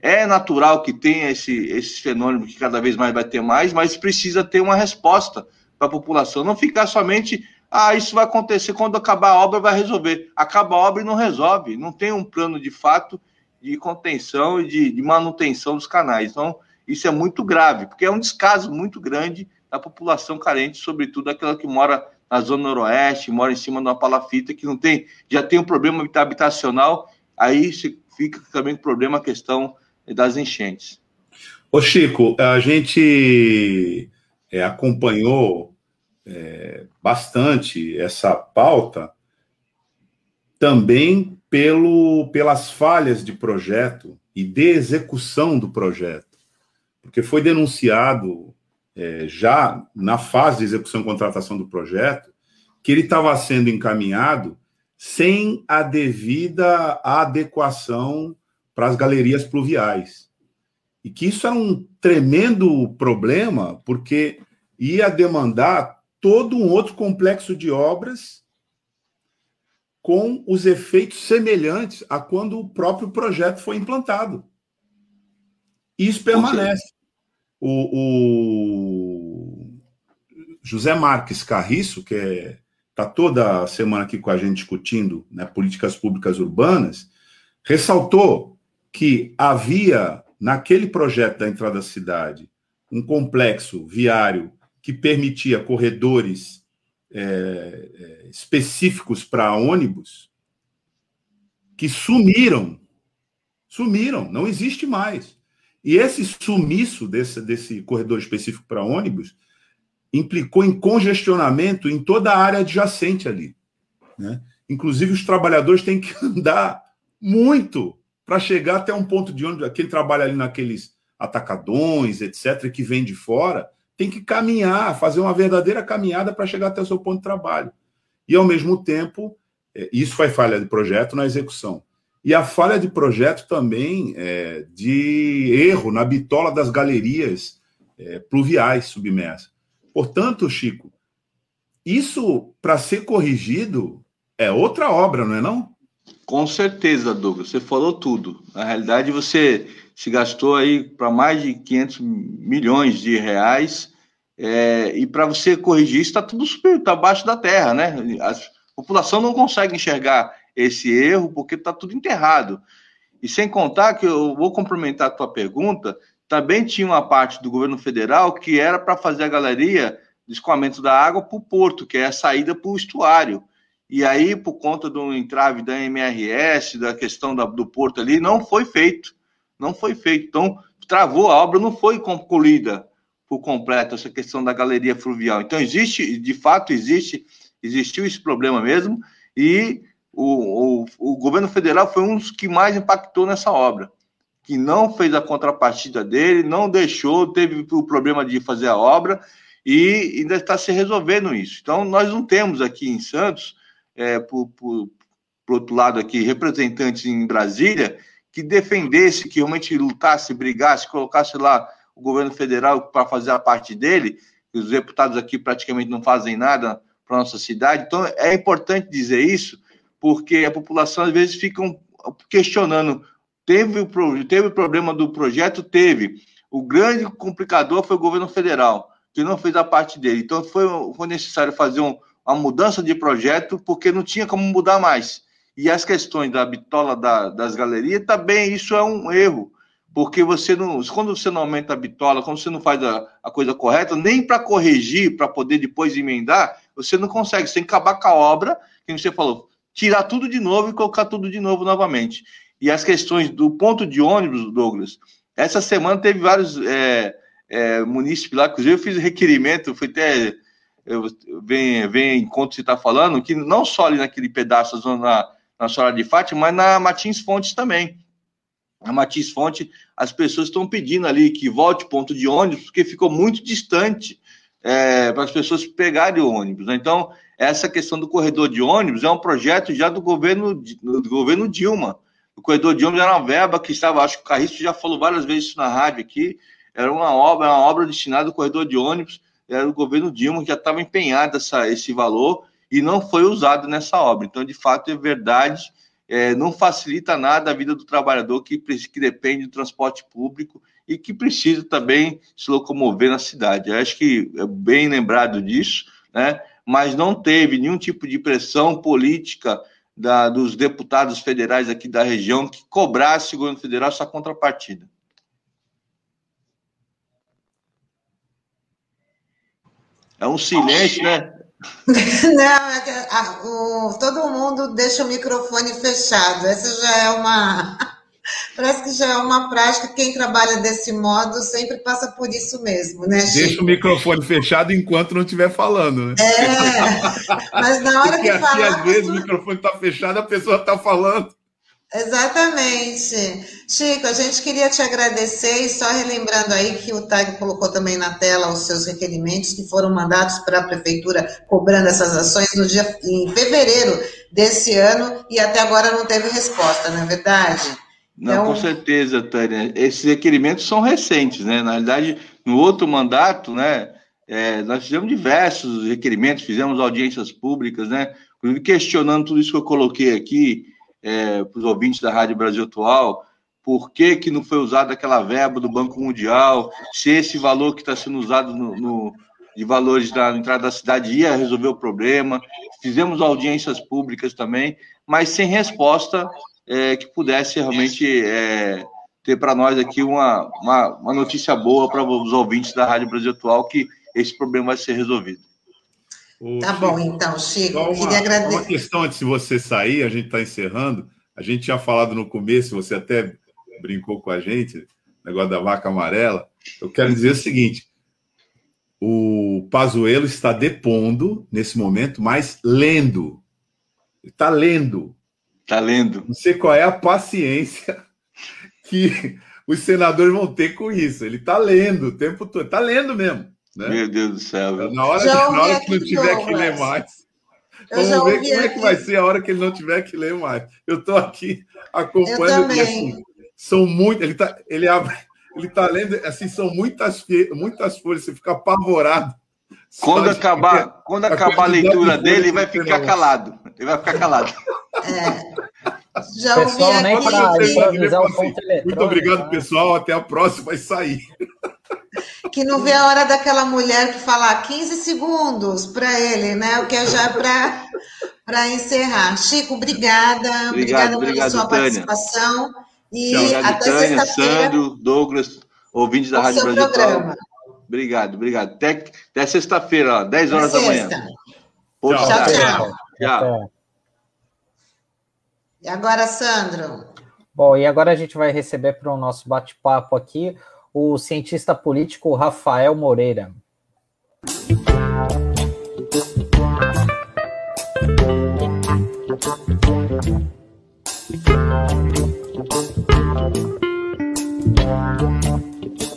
é natural que tenha esse, esse fenômeno que cada vez mais vai ter mais, mas precisa ter uma resposta para a população, não ficar somente ah, isso vai acontecer quando acabar a obra, vai resolver. Acaba a obra e não resolve. Não tem um plano de fato de contenção e de, de manutenção dos canais. Então, isso é muito grave, porque é um descaso muito grande da população carente, sobretudo aquela que mora na zona noroeste, mora em cima de uma palafita, que não tem, já tem um problema habitacional, aí fica também com problema a questão das enchentes. Ô Chico, a gente é, acompanhou é, bastante essa pauta também pelo, pelas falhas de projeto e de execução do projeto, porque foi denunciado é, já na fase de execução e contratação do projeto que ele estava sendo encaminhado sem a devida adequação para as galerias pluviais. E que isso era um tremendo problema, porque ia demandar todo um outro complexo de obras com os efeitos semelhantes a quando o próprio projeto foi implantado. Isso permanece. O, o, José Marques Carriço, que é, tá toda semana aqui com a gente discutindo né, políticas públicas urbanas, ressaltou que havia, naquele projeto da entrada da cidade, um complexo viário que permitia corredores é, é, específicos para ônibus que sumiram. Sumiram, não existe mais. E esse sumiço desse, desse corredor específico para ônibus implicou em congestionamento em toda a área adjacente ali. Né? Inclusive, os trabalhadores têm que andar muito para chegar até um ponto de ônibus. Quem trabalha ali naqueles atacadões, etc., que vem de fora, tem que caminhar, fazer uma verdadeira caminhada para chegar até o seu ponto de trabalho. E, ao mesmo tempo, é, isso foi falha de projeto na execução. E a falha de projeto também é, de erro na bitola das galerias é, pluviais submersas. Portanto, Chico, isso, para ser corrigido, é outra obra, não é não? Com certeza, Douglas, você falou tudo. Na realidade, você se gastou aí para mais de 500 milhões de reais, é, e para você corrigir isso, está tudo está abaixo da terra, né? A população não consegue enxergar esse erro porque está tudo enterrado. E sem contar que eu vou complementar a tua pergunta, também tinha uma parte do governo federal que era para fazer a galeria de escoamento da água para o porto, que é a saída para o estuário. E aí, por conta do entrave da MRS, da questão da, do porto ali, não foi feito. Não foi feito. Então, travou, a obra não foi concluída por completo, essa questão da galeria fluvial. Então, existe, de fato, existe, existiu esse problema mesmo, e o, o, o governo federal foi um dos que mais impactou nessa obra que não fez a contrapartida dele, não deixou, teve o problema de fazer a obra e ainda está se resolvendo isso. Então, nós não temos aqui em Santos é, por, por, por outro lado aqui, representantes em Brasília que defendesse, que realmente lutasse, brigasse, colocasse lá o governo federal para fazer a parte dele, os deputados aqui praticamente não fazem nada para nossa cidade. Então, é importante dizer isso, porque a população às vezes fica questionando. Teve o, teve o problema do projeto? Teve. O grande complicador foi o governo federal, que não fez a parte dele. Então, foi, foi necessário fazer um, a mudança de projeto, porque não tinha como mudar mais. E as questões da bitola da, das galerias, também isso é um erro, porque você não, quando você não aumenta a bitola, quando você não faz a, a coisa correta, nem para corrigir, para poder depois emendar, você não consegue. Você tem que acabar com a obra, que você falou, tirar tudo de novo e colocar tudo de novo novamente. E as questões do ponto de ônibus, Douglas, essa semana teve vários é, é, munícipes lá, inclusive eu fiz requerimento, fui até vem, vem enquanto você está falando, que não só ali naquele pedaço da zona na Senhora de Fátima, mas na Matins Fontes também. Na Matins Fonte, as pessoas estão pedindo ali que volte ponto de ônibus, porque ficou muito distante é, para as pessoas pegarem o ônibus. Né? Então, essa questão do corredor de ônibus é um projeto já do governo, do governo Dilma. O corredor de ônibus era uma verba que estava, acho que o Carriço já falou várias vezes isso na rádio aqui, era uma obra, uma obra destinada ao corredor de ônibus, era o governo Dilma que já estava empenhado essa, esse valor e não foi usado nessa obra. Então, de fato, é verdade, é, não facilita nada a vida do trabalhador que, que depende do transporte público e que precisa também se locomover na cidade. Eu acho que é bem lembrado disso, né? mas não teve nenhum tipo de pressão política da, dos deputados federais aqui da região que cobrasse o governo federal essa contrapartida. É um silêncio, né? Não, é que, o, todo mundo deixa o microfone fechado. Essa já é uma, Parece que já é uma prática, quem trabalha desse modo sempre passa por isso mesmo, né, Chico? Deixa o microfone fechado enquanto não estiver falando, né? É, mas na hora Porque que falar... às vezes, o microfone está fechado, a pessoa está falando. Exatamente. Chico, a gente queria te agradecer e só relembrando aí que o TAG colocou também na tela os seus requerimentos que foram mandados para a prefeitura cobrando essas ações no dia em fevereiro desse ano e até agora não teve resposta, não é verdade? Não, então... com certeza, Tânia. Esses requerimentos são recentes, né? Na realidade, no outro mandato, né, é, nós fizemos diversos requerimentos, fizemos audiências públicas, né? Questionando tudo isso que eu coloquei aqui, é, para os ouvintes da Rádio Brasil Atual, por que, que não foi usada aquela verba do Banco Mundial, se esse valor que está sendo usado no, no, de valores da entrada da cidade ia resolver o problema. Fizemos audiências públicas também, mas sem resposta é, que pudesse realmente é, ter para nós aqui uma, uma, uma notícia boa para os ouvintes da Rádio Brasil Atual que esse problema vai ser resolvido. Tá Chico, bom, então, Chico. Uma, queria agradecer. Uma questão antes de você sair, a gente está encerrando. A gente tinha falado no começo, você até brincou com a gente, negócio da vaca amarela. Eu quero dizer o seguinte: o Pazuello está depondo nesse momento, mas lendo. Ele está lendo. Está lendo. Não sei qual é a paciência que os senadores vão ter com isso. Ele está lendo o tempo todo. Está lendo mesmo. Né? Meu Deus do céu. Na hora, na hora que não tiver que ler mais. Vamos ver como é que vai ser a hora que ele não tiver que ler mais. Eu estou aqui acompanhando. Assim, são muito. Ele está ele abre, ele tá lendo, assim, são muitas, muitas folhas, você fica apavorado. Quando acabar, quando acabar a, leitura dele, ele vai ficar calado. Ele vai ficar calado. É. Já ouvi aqui. Pra, assim, Muito obrigado, pessoal. Até a próxima. Vai sair que não vê a hora daquela mulher que fala 15 segundos para ele, né? O que é já para encerrar. Chico, obrigada. Obrigado, obrigada obrigado, pela sua Tânia. participação. E Tchau, até Tânia, Sandro, Douglas, ouvintes da Rádio Brasil. Programa. Obrigado, obrigado. Até, até sexta-feira, 10 horas da manhã. Tchau, tchau, tchau. tchau. E agora, Sandro? Bom, e agora a gente vai receber para o nosso bate-papo aqui o cientista político Rafael Moreira. Bom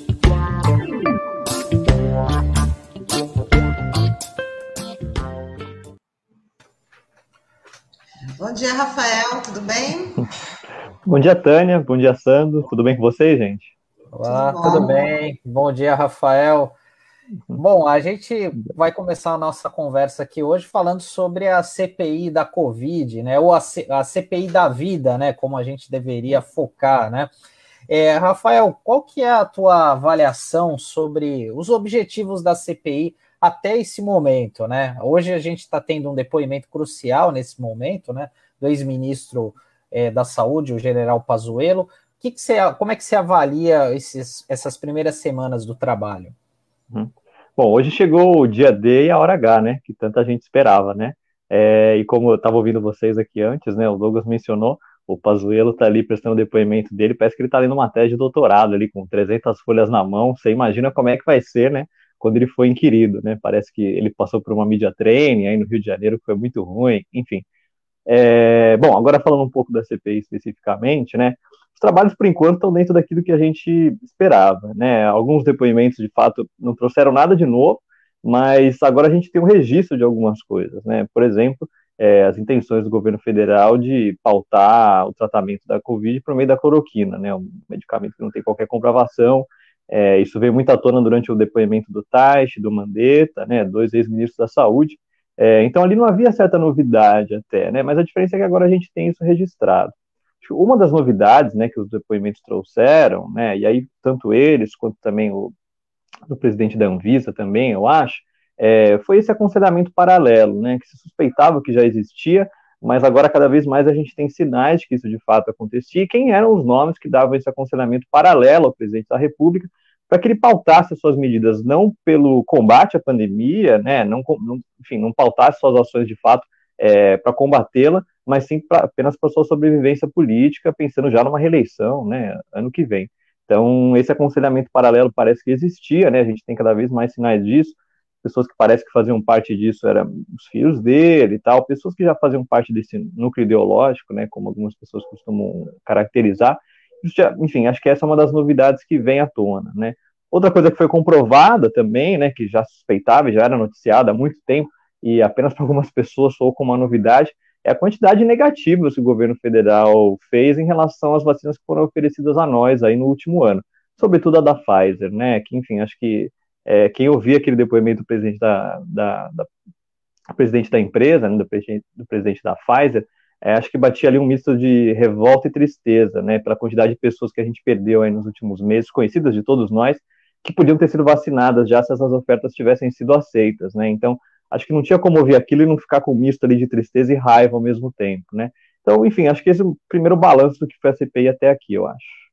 dia, Rafael, tudo bem? Bom dia, Tânia. Bom dia, Sandro. Tudo bem com vocês, gente? Olá, tudo, tudo bem? Bom dia, Rafael. Bom, a gente vai começar a nossa conversa aqui hoje falando sobre a CPI da Covid, né? Ou a, C, a CPI da vida, né? Como a gente deveria focar, né? É, Rafael, qual que é a tua avaliação sobre os objetivos da CPI até esse momento, né? Hoje a gente está tendo um depoimento crucial nesse momento, né? Do ex-ministro é, da Saúde, o general Pazuello que, que você, como é que você avalia esses, essas primeiras semanas do trabalho? Uhum. Bom, hoje chegou o dia D e a hora H, né? Que tanta gente esperava, né? É, e como eu estava ouvindo vocês aqui antes, né? O Douglas mencionou, o Pazuello está ali prestando depoimento dele, parece que ele está lendo uma tese de doutorado ali, com 300 folhas na mão. Você imagina como é que vai ser, né? Quando ele foi inquirido, né? Parece que ele passou por uma mídia training aí no Rio de Janeiro, que foi muito ruim, enfim. É, bom, agora falando um pouco da CPI especificamente, né? Os trabalhos, por enquanto, estão dentro daquilo que a gente esperava. Né? Alguns depoimentos, de fato, não trouxeram nada de novo, mas agora a gente tem um registro de algumas coisas. Né? Por exemplo, é, as intenções do governo federal de pautar o tratamento da Covid por meio da cloroquina, né? um medicamento que não tem qualquer comprovação. É, isso veio muito à tona durante o depoimento do Taish, do Mandetta, né? dois ex-ministros da Saúde. É, então ali não havia certa novidade até, né? mas a diferença é que agora a gente tem isso registrado. Uma das novidades né, que os depoimentos trouxeram, né, e aí tanto eles quanto também o, o presidente da Anvisa também, eu acho, é, foi esse aconselhamento paralelo, né, que se suspeitava que já existia, mas agora cada vez mais a gente tem sinais de que isso de fato acontecia, e quem eram os nomes que davam esse aconselhamento paralelo ao presidente da República, para que ele pautasse as suas medidas não pelo combate à pandemia, né, não, não, enfim, não pautasse suas ações de fato é, para combatê-la, mas sim pra, apenas para sua sobrevivência política, pensando já numa reeleição, né, ano que vem. Então, esse aconselhamento paralelo parece que existia, né, a gente tem cada vvez mais sinais disso, pessoas que parece que faziam parte disso eram os filhos dele e tal, pessoas que já faziam parte desse núcleo ideológico, né, como algumas pessoas costumam caracterizar. Enfim, acho que essa é uma das novidades que vem à tona, né. Outra coisa que foi comprovada também, né, que já suspeitava, já era noticiada há muito tempo, e apenas para algumas pessoas soou como uma novidade, é a quantidade negativa que o governo federal fez em relação às vacinas que foram oferecidas a nós aí no último ano, sobretudo a da Pfizer, né, que enfim, acho que é, quem ouvia aquele depoimento do presidente da, da, da presidente da empresa, né, do, presidente, do presidente da Pfizer, é, acho que batia ali um misto de revolta e tristeza, né, pela quantidade de pessoas que a gente perdeu aí nos últimos meses, conhecidas de todos nós, que podiam ter sido vacinadas já se essas ofertas tivessem sido aceitas, né, então acho que não tinha como ouvir aquilo e não ficar com um misto ali de tristeza e raiva ao mesmo tempo, né, então, enfim, acho que esse é o primeiro balanço do que foi a CPI até aqui, eu acho.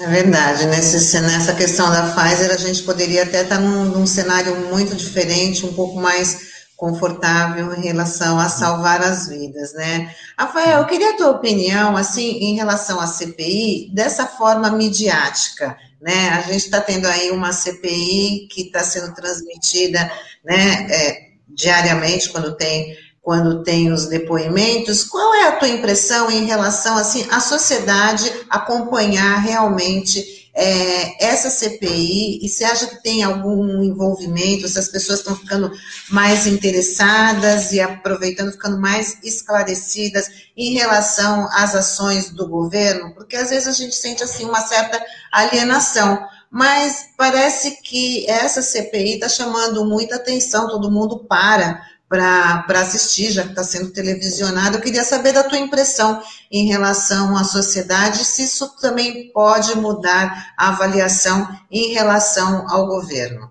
É verdade, nesse, nessa questão da Pfizer, a gente poderia até estar num, num, cenário muito diferente, um pouco mais confortável em relação a salvar as vidas, né? Rafael, eu queria a tua opinião, assim, em relação à CPI, dessa forma midiática, né? A gente está tendo aí uma CPI que está sendo transmitida, né, é, diariamente, quando tem quando tem os depoimentos, qual é a tua impressão em relação assim à sociedade acompanhar realmente é, essa CPI e se acha que tem algum envolvimento, se as pessoas estão ficando mais interessadas e aproveitando, ficando mais esclarecidas em relação às ações do governo, porque às vezes a gente sente assim uma certa alienação. Mas parece que essa CPI está chamando muita atenção, todo mundo para para assistir, já que está sendo televisionado. Eu queria saber da tua impressão em relação à sociedade, se isso também pode mudar a avaliação em relação ao governo.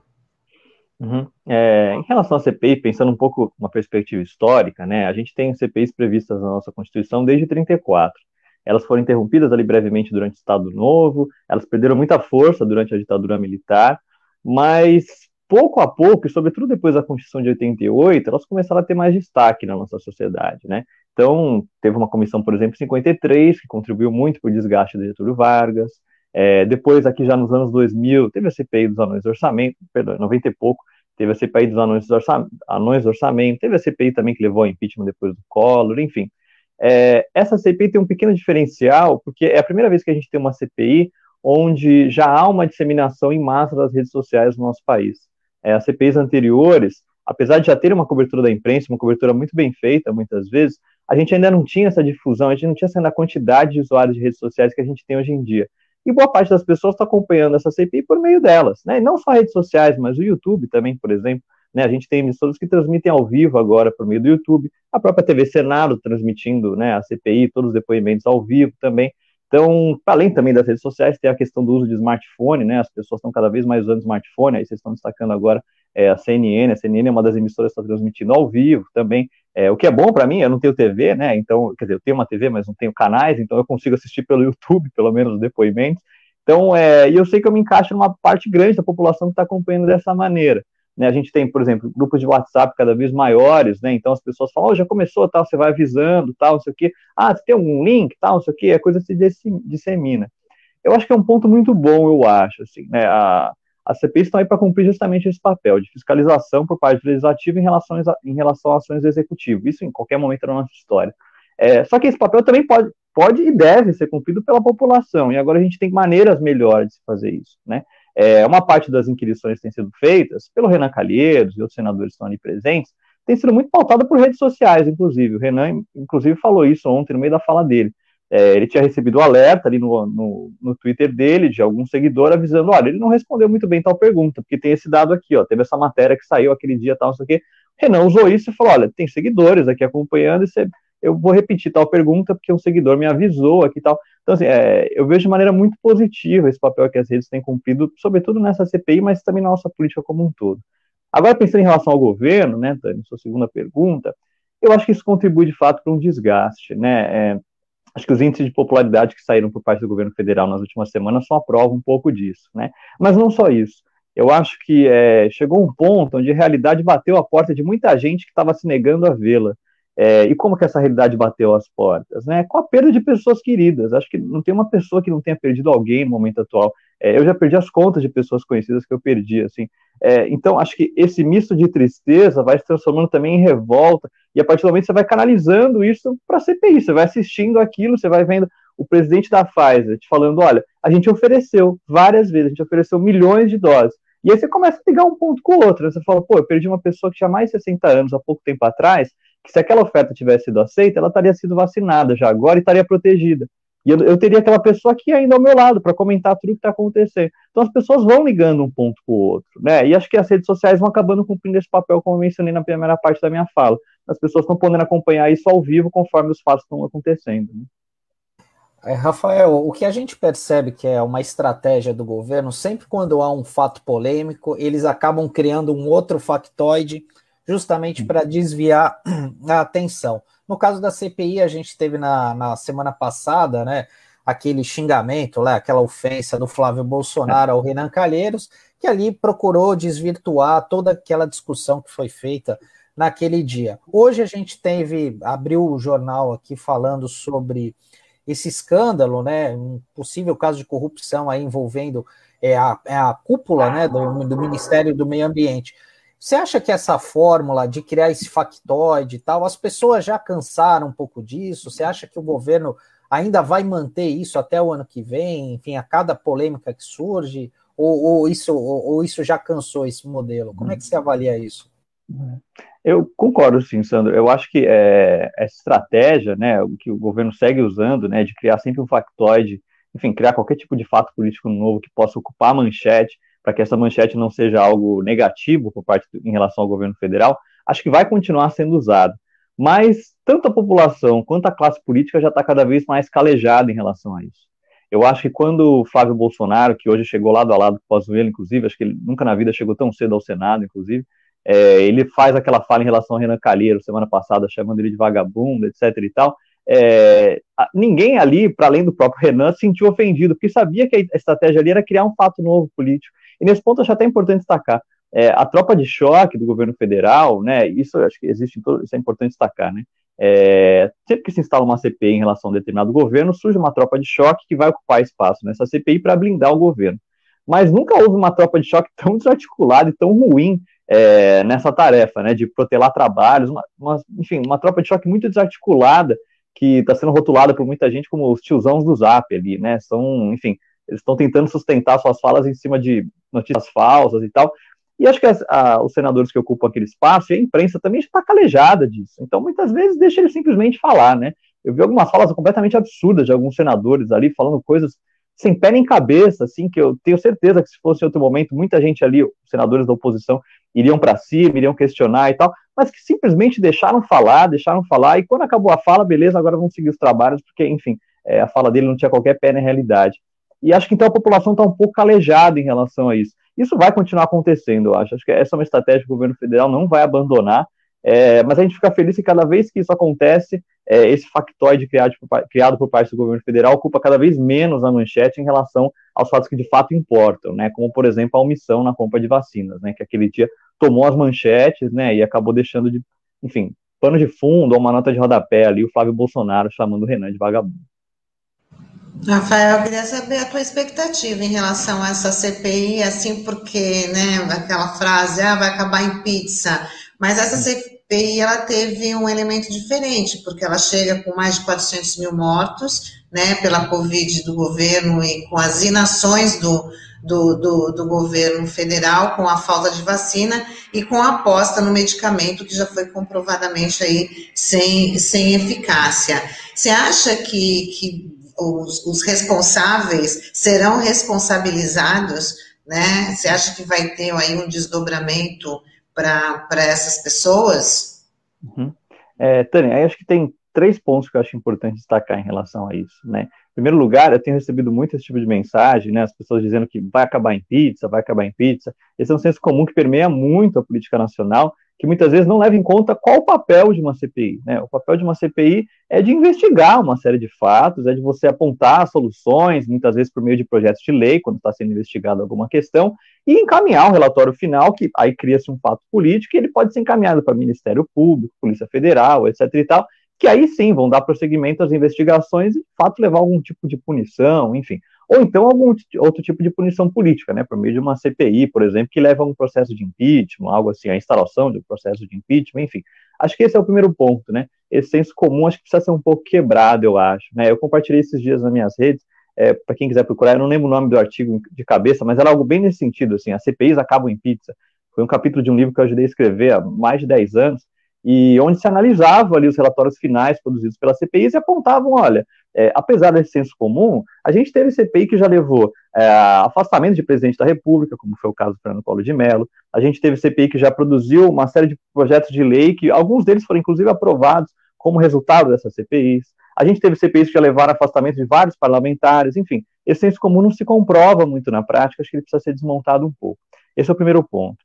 Uhum. É, em relação à CPI, pensando um pouco uma perspectiva histórica, né, a gente tem CPIs previstas na nossa Constituição desde 34. Elas foram interrompidas ali brevemente durante o Estado Novo, elas perderam muita força durante a ditadura militar, mas pouco a pouco, e sobretudo depois da Constituição de 88, elas começaram a ter mais destaque na nossa sociedade, né? Então, teve uma comissão, por exemplo, 53, que contribuiu muito para o desgaste do Getúlio Vargas. É, depois, aqui já nos anos 2000, teve a CPI dos anões do orçamento, perdão, 90 e pouco, teve a CPI dos anões, do orçamento, anões do orçamento, teve a CPI também que levou ao impeachment depois do Collor, enfim. É, essa CPI tem um pequeno diferencial, porque é a primeira vez que a gente tem uma CPI onde já há uma disseminação em massa das redes sociais no nosso país é, as CPIs anteriores, apesar de já ter uma cobertura da imprensa, uma cobertura muito bem feita, muitas vezes, a gente ainda não tinha essa difusão, a gente não tinha essa quantidade de usuários de redes sociais que a gente tem hoje em dia. E boa parte das pessoas está acompanhando essa CPI por meio delas, né? E não só redes sociais, mas o YouTube também, por exemplo. Né? A gente tem emissoras que transmitem ao vivo agora por meio do YouTube, a própria TV Senado transmitindo né, a CPI, todos os depoimentos ao vivo também. Então, além também das redes sociais, tem a questão do uso de smartphone, né? As pessoas estão cada vez mais usando smartphone, aí vocês estão destacando agora é, a CNN, a CNN é uma das emissoras que está transmitindo ao vivo também, é, o que é bom para mim, eu não tenho TV, né? Então, quer dizer, eu tenho uma TV, mas não tenho canais, então eu consigo assistir pelo YouTube, pelo menos, os depoimentos. Então, é, e eu sei que eu me encaixo numa parte grande da população que está acompanhando dessa maneira. Né, a gente tem, por exemplo, grupos de WhatsApp cada vez maiores, né? Então as pessoas falam, oh, já começou, tal, você vai avisando, tal, não sei o quê. Ah, você tem algum link, tal, não sei o quê, a coisa se dissemina. Eu acho que é um ponto muito bom, eu acho, assim, né? A, a CPI estão aí para cumprir justamente esse papel de fiscalização por parte do legislativo em relação, a, em relação a ações do executivo. Isso em qualquer momento da nossa história. É, só que esse papel também pode, pode e deve ser cumprido pela população. E agora a gente tem maneiras melhores de fazer isso, né? É, uma parte das inquirições que têm sido feitas pelo Renan Calheiros e outros senadores que estão ali presentes, tem sido muito pautada por redes sociais, inclusive. O Renan, inclusive, falou isso ontem no meio da fala dele. É, ele tinha recebido o alerta ali no, no, no, Twitter dele, de algum seguidor, avisando: olha, ele não respondeu muito bem tal pergunta, porque tem esse dado aqui, ó, teve essa matéria que saiu aquele dia, tal, não sei o quê. Renan usou isso e falou: olha, tem seguidores aqui acompanhando, e você, eu vou repetir tal pergunta, porque um seguidor me avisou aqui e tal. Então, assim, é, eu vejo de maneira muito positiva esse papel que as redes têm cumprido, sobretudo nessa CPI, mas também na nossa política como um todo. Agora, pensando em relação ao governo, né, Tânia, sua segunda pergunta, eu acho que isso contribui, de fato, para um desgaste, né, é, acho que os índices de popularidade que saíram por parte do governo federal nas últimas semanas só aprovam um pouco disso, né, mas não só isso, eu acho que é, chegou um ponto onde a realidade bateu a porta de muita gente que estava se negando a vê-la, É, e como que essa realidade bateu às portas? Né? Com a perda de pessoas queridas. Acho que não tem uma pessoa que não tenha perdido alguém no momento atual. É, eu já perdi as contas de pessoas conhecidas que eu perdi, assim. É, então, acho que esse misto de tristeza vai se transformando também em revolta, e a partir do momento você vai canalizando isso para a CPI, você vai assistindo aquilo, você vai vendo o presidente da Pfizer te falando, olha, a gente ofereceu várias vezes, a gente ofereceu milhões de doses, e aí você começa a ligar um ponto com o outro, né? você fala, pô, eu perdi uma pessoa que tinha mais de 60 anos há pouco tempo atrás, que se aquela oferta tivesse sido aceita, ela estaria sido vacinada já agora e estaria protegida. E eu, eu teria aquela pessoa aqui ainda ao meu lado para comentar tudo o que está acontecendo. Então as pessoas vão ligando um ponto com o outro, né? E acho que as redes sociais vão acabando cumprindo esse papel, como eu mencionei na primeira parte da minha fala. As pessoas estão podendo acompanhar isso ao vivo conforme os fatos estão acontecendo. Né? É, Rafael, o que a gente percebe que é uma estratégia do governo, sempre quando há um fato polêmico, eles acabam criando um outro factoide justamente para desviar a atenção. No caso da CPI, a gente teve na, na semana passada, né, aquele xingamento, né, aquela ofensa do Flávio Bolsonaro ao Renan Calheiros, que ali procurou desvirtuar toda aquela discussão que foi feita naquele dia. Hoje a gente teve, abriu o jornal aqui falando sobre esse escândalo, né, um possível caso de corrupção aí envolvendo é, a, é a cúpula né, do, do Ministério do Meio Ambiente. Você acha que essa fórmula de criar esse factoide e tal, as pessoas já cansaram um pouco disso? Você acha que o governo ainda vai manter isso até o ano que vem? Enfim, a cada polêmica que surge? Ou, ou isso, ou, ou, isso já cansou esse modelo? Como é que você avalia isso? Eu concordo, sim, Sandro. Eu acho que é, essa estratégia, né, que o governo segue usando, né, de criar sempre um factoide, enfim, criar qualquer tipo de fato político novo que possa ocupar a manchete, para que essa manchete não seja algo negativo por parte em relação ao governo federal, acho que vai continuar sendo usado. Mas tanto a população quanto a classe política já está cada vez mais calejada em relação a isso. Eu acho que quando o Flávio Bolsonaro, que hoje chegou lado a lado com o Pazuello, inclusive, acho que ele nunca na vida chegou tão cedo ao Senado, inclusive, é, ele faz aquela fala em relação ao Renan Calheiro, semana passada, chamando ele de vagabundo, etc e tal, é, ninguém ali, para além do próprio Renan, se sentiu ofendido, porque sabia que a estratégia ali era criar um fato novo político. E nesse ponto acho até importante destacar, é, a tropa de choque do governo federal, né, isso acho que existe, todo, isso é importante destacar, né, é, sempre que se instala uma CPI em relação a um determinado governo, surge uma tropa de choque que vai ocupar espaço nessa CPI para blindar o governo. Mas nunca houve uma tropa de choque tão desarticulada e tão ruim é, nessa tarefa, né, de protelar trabalhos, uma, uma, enfim, uma tropa de choque muito desarticulada que está sendo rotulada por muita gente como os tiozãos do Zap ali, né, são, enfim, eles estão tentando sustentar suas falas em cima de notícias falsas e tal. E acho que as, a, os senadores que ocupam aquele espaço e a imprensa também está calejada disso. Então, muitas vezes, deixa eles simplesmente falar, né? Eu vi algumas falas completamente absurdas de alguns senadores ali, falando coisas sem pé nem cabeça, assim, que eu tenho certeza que se fosse em outro momento, muita gente ali, os senadores da oposição, iriam para cima, iriam questionar e tal, mas que simplesmente deixaram falar, deixaram falar, e quando acabou a fala, beleza, agora vamos seguir os trabalhos, porque, enfim, é, a fala dele não tinha qualquer pé na realidade. E acho que então a população está um pouco calejada em relação a isso. Isso vai continuar acontecendo, eu acho. Acho que essa é uma estratégia que o governo federal não vai abandonar, é, mas a gente fica feliz que cada vez que isso acontece, é, esse factoide criado por, criado por parte do governo federal ocupa cada vez menos a manchete em relação aos fatos que de fato importam, né, como, por exemplo, a omissão na compra de vacinas, né, que aquele dia tomou as manchetes né, e acabou deixando de, enfim, pano de fundo ou uma nota de rodapé ali, o Flávio Bolsonaro chamando o Renan de vagabundo. Rafael, eu queria saber a tua expectativa em relação a essa CPI, assim, porque, né, aquela frase, ah, vai acabar em pizza, mas essa CPI, ela teve um elemento diferente, porque ela chega com mais de 400 mil mortos, né, pela Covid do governo e com as inações do, do, do, do, governo federal, com a falta de vacina e com a aposta no medicamento que já foi comprovadamente aí sem, sem eficácia. Você acha que, que os, os responsáveis serão responsabilizados, né? Você acha que vai ter aí um desdobramento para essas pessoas? Uhum. É, Tânia, acho que tem três pontos que eu acho importante destacar em relação a isso, né? Em primeiro lugar, eu tenho recebido muito esse tipo de mensagem, né? As pessoas dizendo que vai acabar em pizza, vai acabar em pizza. Esse é um senso comum que permeia muito a política nacional que muitas vezes não leva em conta qual o papel de uma CPI. Né? O papel de uma CPI é de investigar uma série de fatos, é de você apontar soluções, muitas vezes por meio de projetos de lei, quando está sendo investigada alguma questão, e encaminhar um relatório final, que aí cria-se um fato político, e ele pode ser encaminhado para Ministério Público, Polícia Federal, etc. e tal, que aí sim vão dar prosseguimento às investigações e, de fato, levar algum tipo de punição, enfim ou então algum outro tipo de punição política, né, por meio de uma CPI, por exemplo, que leva a um processo de impeachment, algo assim, a instalação de um processo de impeachment, enfim. Acho que esse é o primeiro ponto, né? Esse senso comum acho que precisa ser um pouco quebrado, eu acho. Né? Eu compartilhei esses dias nas minhas redes, é, para quem quiser procurar, eu não lembro o nome do artigo de cabeça, mas era algo bem nesse sentido, assim, as CPIs acabam em pizza. Foi um capítulo de um livro que eu ajudei a escrever há mais de 10 anos, e onde se analisava ali os relatórios finais produzidos pela CPI e apontavam, olha, é, apesar desse senso comum, a gente teve CPI que já levou é, afastamento de presidente da República, como foi o caso do Fernando Paulo de Mello, a gente teve CPI que já produziu uma série de projetos de lei, que alguns deles foram inclusive aprovados como resultado dessas CPIs, a gente teve CPIs que já levaram afastamento de vários parlamentares, enfim, esse senso comum não se comprova muito na prática, acho que ele precisa ser desmontado um pouco. Esse é o primeiro ponto.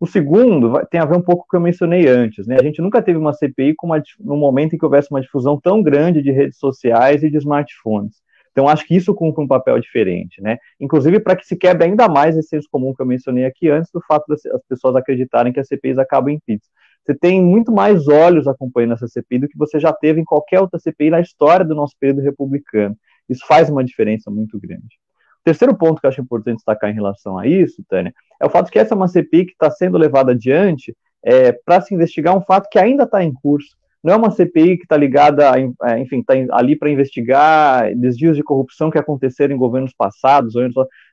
O segundo tem a ver um pouco com o que eu mencionei antes, né? A gente nunca teve uma CPI com uma, no momento em que houvesse uma difusão tão grande de redes sociais e de smartphones. Então, acho que isso cumpre um papel diferente, né? Inclusive para que se quebre ainda mais esse senso comum que eu mencionei aqui antes, do fato das pessoas acreditarem que as CPIs acabam em pizza. Você tem muito mais olhos acompanhando essa CPI do que você já teve em qualquer outra CPI na história do nosso período republicano. Isso faz uma diferença muito grande. Terceiro ponto que eu acho importante destacar em relação a isso, Tânia, é o fato que essa é uma CPI que está sendo levada adiante é, para se investigar um fato que ainda está em curso. Não é uma CPI que está ligada, a, é, enfim, está ali para investigar desvios de corrupção que aconteceram em governos passados.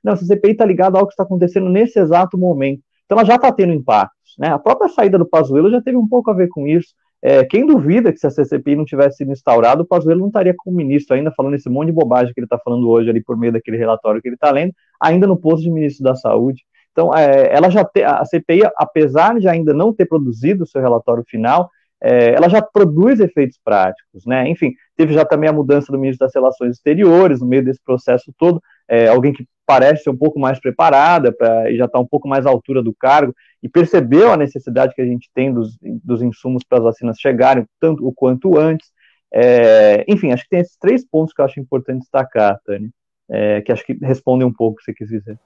Não, essa CPI está ligada ao que está acontecendo nesse exato momento. Então ela já está tendo impactos. Né? A própria saída do Pazuello já teve um pouco a ver com isso. É, quem duvida que se a CCPI não tivesse sido instaurada, o Pazuello não estaria como ministro ainda, falando esse monte de bobagem que ele está falando hoje ali por meio daquele relatório que ele está lendo, ainda no posto de ministro da Saúde. Então, é, ela já te, a CPI, apesar de ainda não ter produzido o seu relatório final, é, ela já produz efeitos práticos, né? Enfim, teve já também a mudança do ministro das Relações Exteriores no meio desse processo todo, é, alguém que parece ser um pouco mais preparada pra, e já está um pouco mais à altura do cargo e percebeu a necessidade que a gente tem dos, dos insumos para as vacinas chegarem tanto o quanto antes. É, enfim, acho que tem esses três pontos que eu acho importante destacar, Tânia, é, que acho que respondem um pouco o que você quis dizer.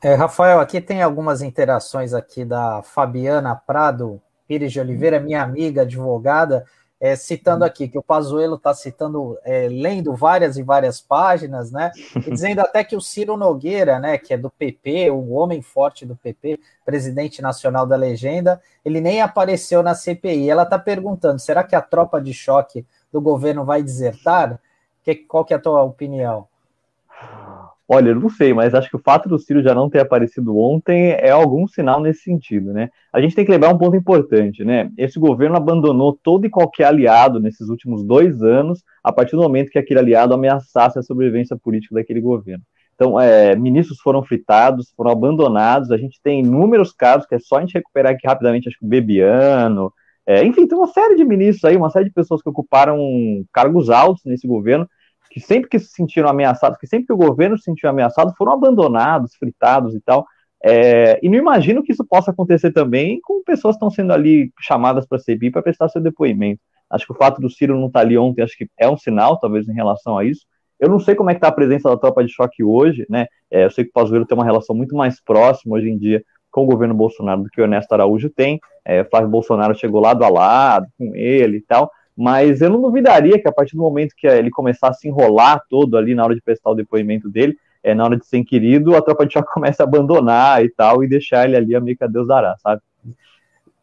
É, Rafael, aqui tem algumas interações aqui da Fabiana Prado Pires de Oliveira, minha amiga advogada, é, citando uhum. aqui que o Pazuello está citando, é, lendo várias e várias páginas, né? E dizendo até que o Ciro Nogueira, né, que é do PP, o homem forte do PP, presidente nacional da legenda, ele nem apareceu na CPI. Ela está perguntando: será que a tropa de choque do governo vai desertar? Que, qual que é a tua opinião? Olha, eu não sei, mas acho que o fato do Ciro já não ter aparecido ontem é algum sinal nesse sentido, né? A gente tem que lembrar um ponto importante, né? Esse governo abandonou todo e qualquer aliado nesses últimos dois anos, a partir do momento que aquele aliado ameaçasse a sobrevivência política daquele governo. Então, é, ministros foram fritados, foram abandonados. A gente tem inúmeros casos que é só a gente recuperar aqui rapidamente, acho que o Bebiano, é, enfim, tem uma série de ministros aí, uma série de pessoas que ocuparam cargos altos nesse governo que sempre que se sentiram ameaçados, que sempre que o governo se sentiu ameaçado, foram abandonados, fritados e tal. É, e não imagino que isso possa acontecer também com pessoas que estão sendo ali chamadas para a CPI para prestar seu depoimento. Acho que o fato do Ciro não estar tá ali ontem, acho que é um sinal, talvez, em relação a isso. Eu não sei como é que está a presença da tropa de choque hoje, né? É, eu sei que o Pazuello tem uma relação muito mais próxima hoje em dia com o governo Bolsonaro do que o Ernesto Araújo tem. É, Flávio Bolsonaro chegou lado a lado com ele e tal. Mas eu não duvidaria que a partir do momento que ele começar a se enrolar todo ali na hora de prestar o depoimento dele, é, na hora de ser inquirido, a tropa de choque começa a abandonar e tal, e deixar ele ali a meio que a Deus dará, sabe?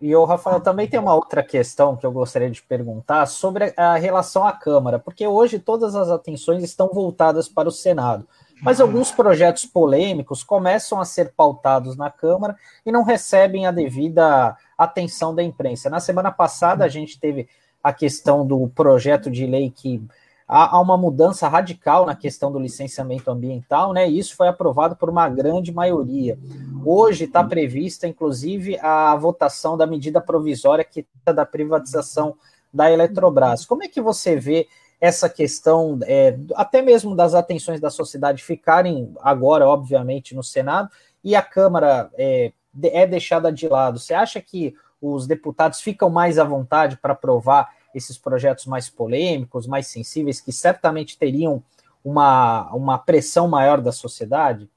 E o Rafael também tem uma outra questão que eu gostaria de perguntar sobre a relação à Câmara, porque hoje todas as atenções estão voltadas para o Senado, mas alguns projetos polêmicos começam a ser pautados na Câmara e não recebem a devida atenção da imprensa. Na semana passada a gente teve a questão do projeto de lei que há, uma mudança radical na questão do licenciamento ambiental, né? E isso foi aprovado por uma grande maioria. Hoje está prevista, inclusive, a votação da medida provisória que da privatização da Eletrobras. Como é que você vê essa questão, é, até mesmo das atenções da sociedade ficarem agora, obviamente, no Senado, e a Câmara é, é deixada de lado? Você acha que os deputados ficam mais à vontade para aprovar esses projetos mais polêmicos, mais sensíveis, que certamente teriam uma, uma pressão maior da sociedade?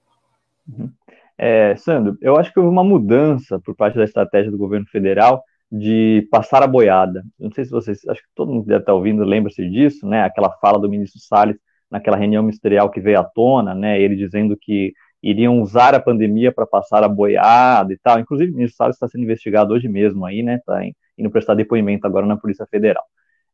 Uhum. É, Sandro, eu acho que houve uma mudança por parte da estratégia do governo federal de passar a boiada. Não sei se vocês, acho que todo mundo deve estar ouvindo, lembra-se disso, né? Aquela fala do ministro Salles naquela reunião ministerial que veio à tona, né? Ele dizendo que iriam usar a pandemia para passar a boiada e tal. Inclusive, o ministro está sendo investigado hoje mesmo aí, né? Está indo prestar depoimento agora na Polícia Federal.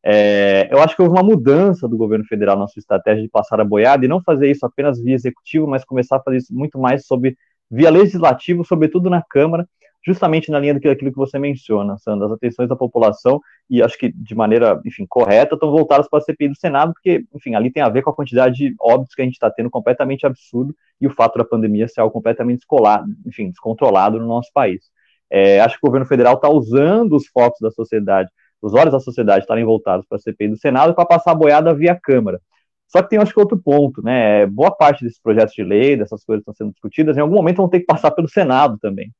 É, eu acho que houve uma mudança do governo federal na sua estratégia de passar a boiada e não fazer isso apenas via executivo, mas começar a fazer isso muito mais sobre via legislativo, sobretudo na Câmara, justamente na linha daquilo que você menciona, Sandra, as atenções da população, e acho que de maneira, enfim, correta, estão voltadas para a CPI do Senado, porque, enfim, ali tem a ver com a quantidade de óbitos que a gente está tendo completamente absurdo, e o fato da pandemia ser algo completamente descolado, enfim, descontrolado no nosso país. É, acho que o governo federal está usando os focos da sociedade, os olhos da sociedade estarem voltados para a CPI do Senado para passar a boiada via Câmara. Só que tem, acho que, outro ponto, né? Boa parte desses projetos de lei, dessas coisas que estão sendo discutidas, em algum momento vão ter que passar pelo Senado também.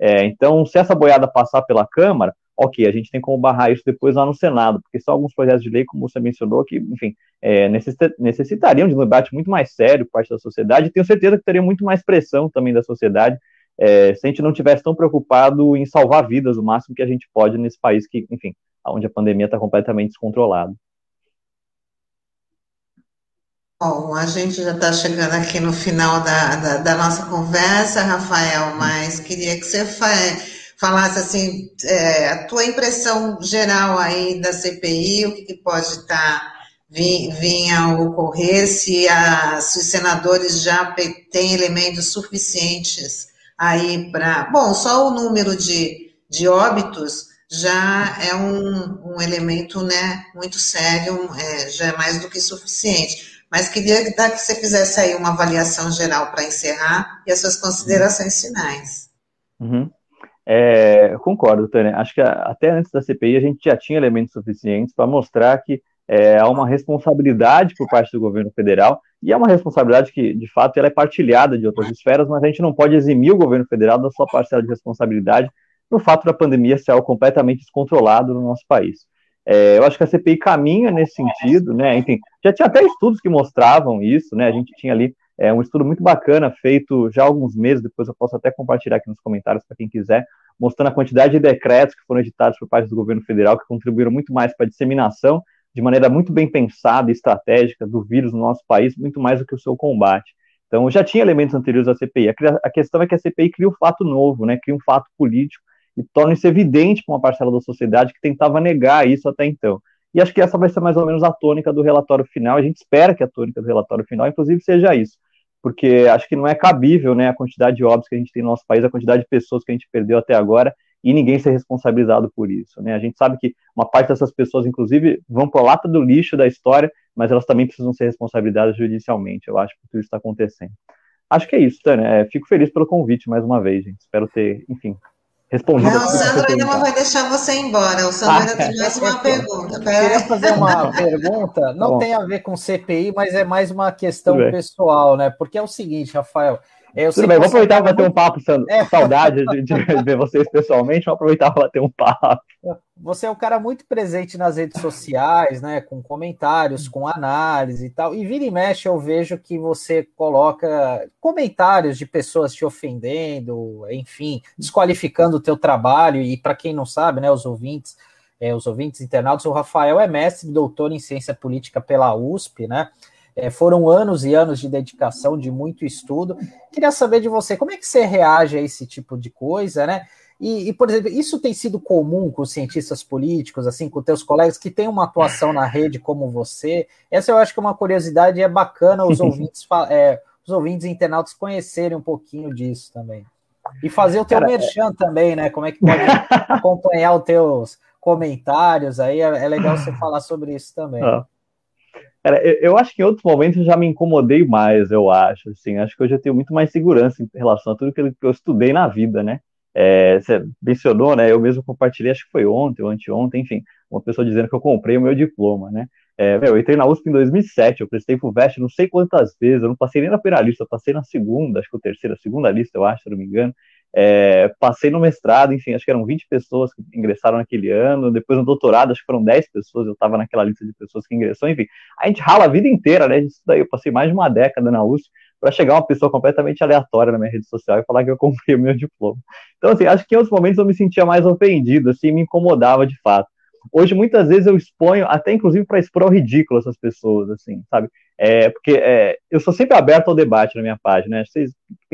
É, então, se essa boiada passar pela Câmara, ok, a gente tem como barrar isso depois lá no Senado, porque são alguns projetos de lei, como você mencionou, que, enfim, é, necessitariam de um debate muito mais sério por parte da sociedade, e tenho certeza que teria muito mais pressão também da sociedade é, se a gente não tivesse tão preocupado em salvar vidas o máximo que a gente pode nesse país que, enfim, onde a pandemia está completamente descontrolada. Bom, a gente já está chegando aqui no final da, da, da, nossa conversa, Rafael, mas queria que você falasse assim, é, a tua impressão geral aí da CPI, o que, que pode estar tá, vir, a ocorrer, se, a, se os senadores já têm elementos suficientes aí para. Bom, só o número de, de óbitos já é um, um elemento né, muito sério, é, já é mais do que suficiente. Mas queria que você fizesse aí uma avaliação geral para encerrar e as suas considerações finais. Uhum. É, concordo, Tânia. Acho que até antes da CPI a gente já tinha elementos suficientes para mostrar que é, há uma responsabilidade por parte do governo federal e é uma responsabilidade que, de fato, ela é partilhada de outras esferas, mas a gente não pode eximir o governo federal da sua parcela de responsabilidade no fato da pandemia ser algo completamente descontrolado no nosso país. É, eu acho que a CPI caminha nesse sentido, né? Enfim, já tinha até estudos que mostravam isso, né? A gente tinha ali é, um estudo muito bacana feito já há alguns meses, depois eu posso até compartilhar aqui nos comentários para quem quiser, mostrando a quantidade de decretos que foram editados por parte do governo federal que contribuíram muito mais para a disseminação de maneira muito bem pensada e estratégica do vírus no nosso país, muito mais do que o seu combate. Então, já tinha elementos anteriores à CPI. A questão é que a CPI cria um fato novo, né? Cria um fato político e torna isso evidente para uma parcela da sociedade que tentava negar isso até então. E acho que essa vai ser mais ou menos a tônica do relatório final. A gente espera que a tônica do relatório final, inclusive, seja isso, porque acho que não é cabível né, a quantidade de óbitos que a gente tem no nosso país, a quantidade de pessoas que a gente perdeu até agora, e ninguém ser responsabilizado por isso. Né? A gente sabe que uma parte dessas pessoas, inclusive, vão para a lata do lixo da história, mas elas também precisam ser responsabilizadas judicialmente. Eu acho que tudo isso está acontecendo. Acho que é isso, Tânia. É, fico feliz pelo convite mais uma vez, gente. Espero ter, enfim, respondido. Não, o Sandro ainda não vai deixar você embora. O Sandro ah, ainda tem mais uma pergunta. Eu queria fazer uma pergunta, não tem a ver com CPI, mas é mais uma questão pessoal, né? Porque é o seguinte, Rafael. Eu Tudo bem, vamos aproveitar para bater um papo, Sandro. É. Saudade de, de, ver vocês pessoalmente, vamos aproveitar para bater um papo. Você é um cara muito presente nas redes sociais, né? Com comentários, com análise e tal. E vira e mexe, eu vejo que você coloca comentários de pessoas te ofendendo, enfim, desqualificando o teu trabalho. E para quem não sabe, né, os ouvintes, é, os ouvintes internautas, o Rafael é mestre doutor em ciência política pela USP, né? É, foram anos e anos de dedicação, de muito estudo. Queria saber de você, como é que você reage a esse tipo de coisa, né? E, e, por exemplo, isso tem sido comum com os cientistas políticos, assim, com teus colegas que têm uma atuação na rede como você? Essa eu acho que é uma curiosidade é bacana os ouvintes, é, os ouvintes internautas conhecerem um pouquinho disso também. E fazer o teu Cara, merchan é... também, né? Como é que pode acompanhar os teus comentários aí? É, é legal você falar sobre isso também. Ah. Cara, eu, eu, acho que em outros momentos eu já me incomodei mais, eu acho. Assim, acho que hoje eu tenho muito mais segurança em relação a tudo que eu estudei na vida, né? É, você mencionou, né? Eu mesmo compartilhei, acho que foi ontem ou anteontem, enfim, uma pessoa dizendo que eu comprei o meu diploma, né? É, meu, eu entrei na USP em 2007, eu prestei pro VEST não sei quantas vezes, eu não passei nem na primeira lista, eu passei na segunda, acho que o terceira, segunda lista, eu acho, se não me engano. É, passei no mestrado, enfim, acho que eram 20 pessoas que ingressaram naquele ano, depois no doutorado, acho que foram 10 pessoas, eu estava naquela lista de pessoas que ingressou, enfim, a gente rala a vida inteira, né? Isso daí, eu passei mais de uma década na USP para chegar uma pessoa completamente aleatória na minha rede social e falar que eu comprei o meu diploma. Então, assim, acho que em outros momentos eu me sentia mais ofendido, assim, me incomodava de fato. Hoje, muitas vezes, eu exponho, até inclusive para expor ao ridículo essas pessoas, assim, sabe? É, porque é, eu sou sempre aberto ao debate na minha página, né? Vocês,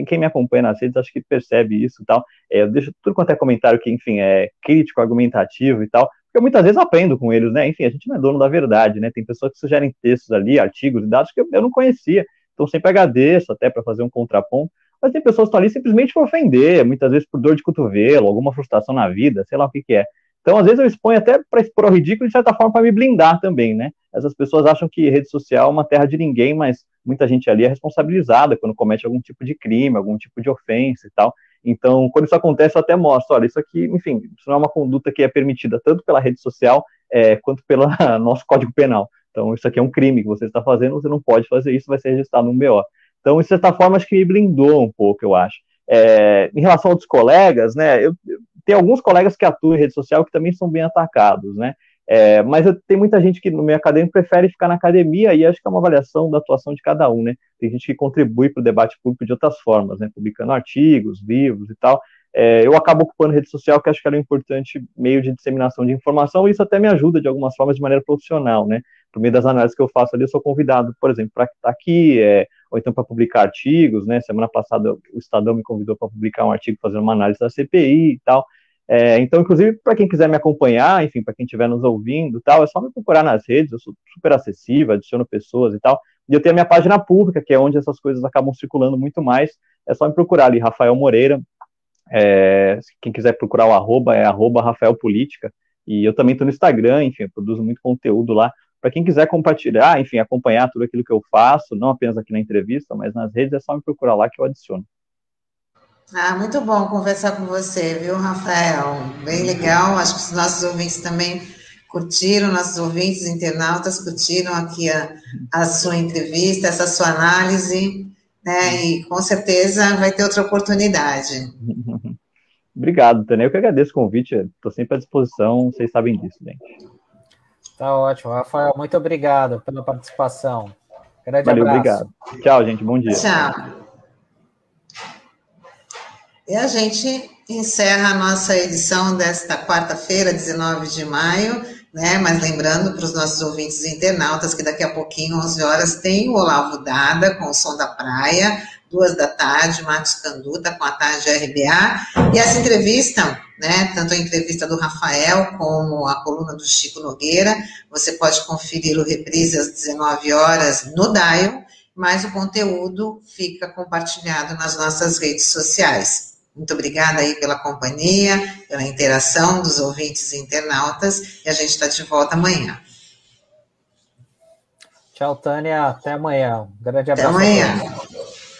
quem me acompanha nas redes, acho que percebe isso e tal. É, eu deixo tudo quanto é comentário que, enfim, é crítico, argumentativo e tal, porque eu muitas vezes aprendo com eles, né? Enfim, a gente não é dono da verdade, né? Tem pessoas que sugerem textos ali, artigos e dados que eu, eu não conhecia. Então, sempre agradeço até para fazer um contraponto. Mas tem pessoas que estão ali simplesmente por ofender, muitas vezes por dor de cotovelo, alguma frustração na vida, sei lá o que, que é. Então, às vezes, eu exponho até para expor o ridículo, de certa forma, para me blindar também, né? Essas pessoas acham que rede social é uma terra de ninguém, mas muita gente ali é responsabilizada quando comete algum tipo de crime, algum tipo de ofensa e tal. Então, quando isso acontece, eu até mostro, olha, isso aqui, enfim, isso não é uma conduta que é permitida tanto pela rede social é, quanto pelo nosso Código Penal. Então, isso aqui é um crime que você está fazendo, você não pode fazer isso, vai ser registrado no BO. Então, de certa forma, acho que me blindou um pouco, eu acho. É, em relação aos colegas, né, eu, tem alguns colegas que atuam em rede social que também são bem atacados, né, é, mas eu, tem muita gente que no meio acadêmico prefere ficar na academia e acho que é uma avaliação da atuação de cada um, né, tem gente que contribui para o debate público de outras formas, né, publicando artigos, livros e tal, é, eu acabo ocupando rede social, que acho que é um importante meio de disseminação de informação, e isso até me ajuda de algumas formas de maneira profissional, né? Por meio das análises que eu faço ali, eu sou convidado, por exemplo, para estar aqui, é, ou então para publicar artigos, né? Semana passada o Estadão me convidou para publicar um artigo fazendo uma análise da CPI e tal. É, então, inclusive, para quem quiser me acompanhar, enfim, para quem estiver nos ouvindo tal, é só me procurar nas redes, eu sou super acessível, adiciono pessoas e tal. E eu tenho a minha página pública, que é onde essas coisas acabam circulando muito mais. É só me procurar ali, Rafael Moreira, é, quem quiser procurar o arroba é arroba Rafael Política. E eu também estou no Instagram, enfim, eu produzo muito conteúdo lá. Para quem quiser compartilhar, enfim, acompanhar tudo aquilo que eu faço, não apenas aqui na entrevista, mas nas redes, é só me procurar lá que eu adiciono. Ah, muito bom conversar com você, viu, Rafael? Bem legal. Acho que os nossos ouvintes também curtiram, nossos ouvintes internautas curtiram aqui a, a sua entrevista, essa sua análise né? E com certeza vai ter outra oportunidade. Obrigado, Tânia. Eu que agradeço o convite. Estou sempre à disposição, vocês sabem disso, gente. Tá ótimo. Rafael, muito obrigado pela participação. Grande Valeu, abraço. obrigado. Tchau, gente. Bom dia. Tchau. E a gente encerra a nossa edição desta quarta-feira, 19 de maio né? Mas lembrando para os nossos ouvintes internautas que daqui a pouquinho, 11 horas, tem o Olavo Dada com o Som da Praia, duas da tarde, Marcos Canduta com a tarde RBA. E essa entrevista, né, tanto a entrevista do Rafael como a coluna do Chico Nogueira, você pode conferir o reprise às 19 horas no Dial, mas o conteúdo fica compartilhado nas nossas redes sociais. Muito obrigada aí pela companhia, pela interação dos ouvintes e internautas, e a gente está de volta amanhã. Tchau, Tânia. Até amanhã. Um grande abraço. Até amanhã.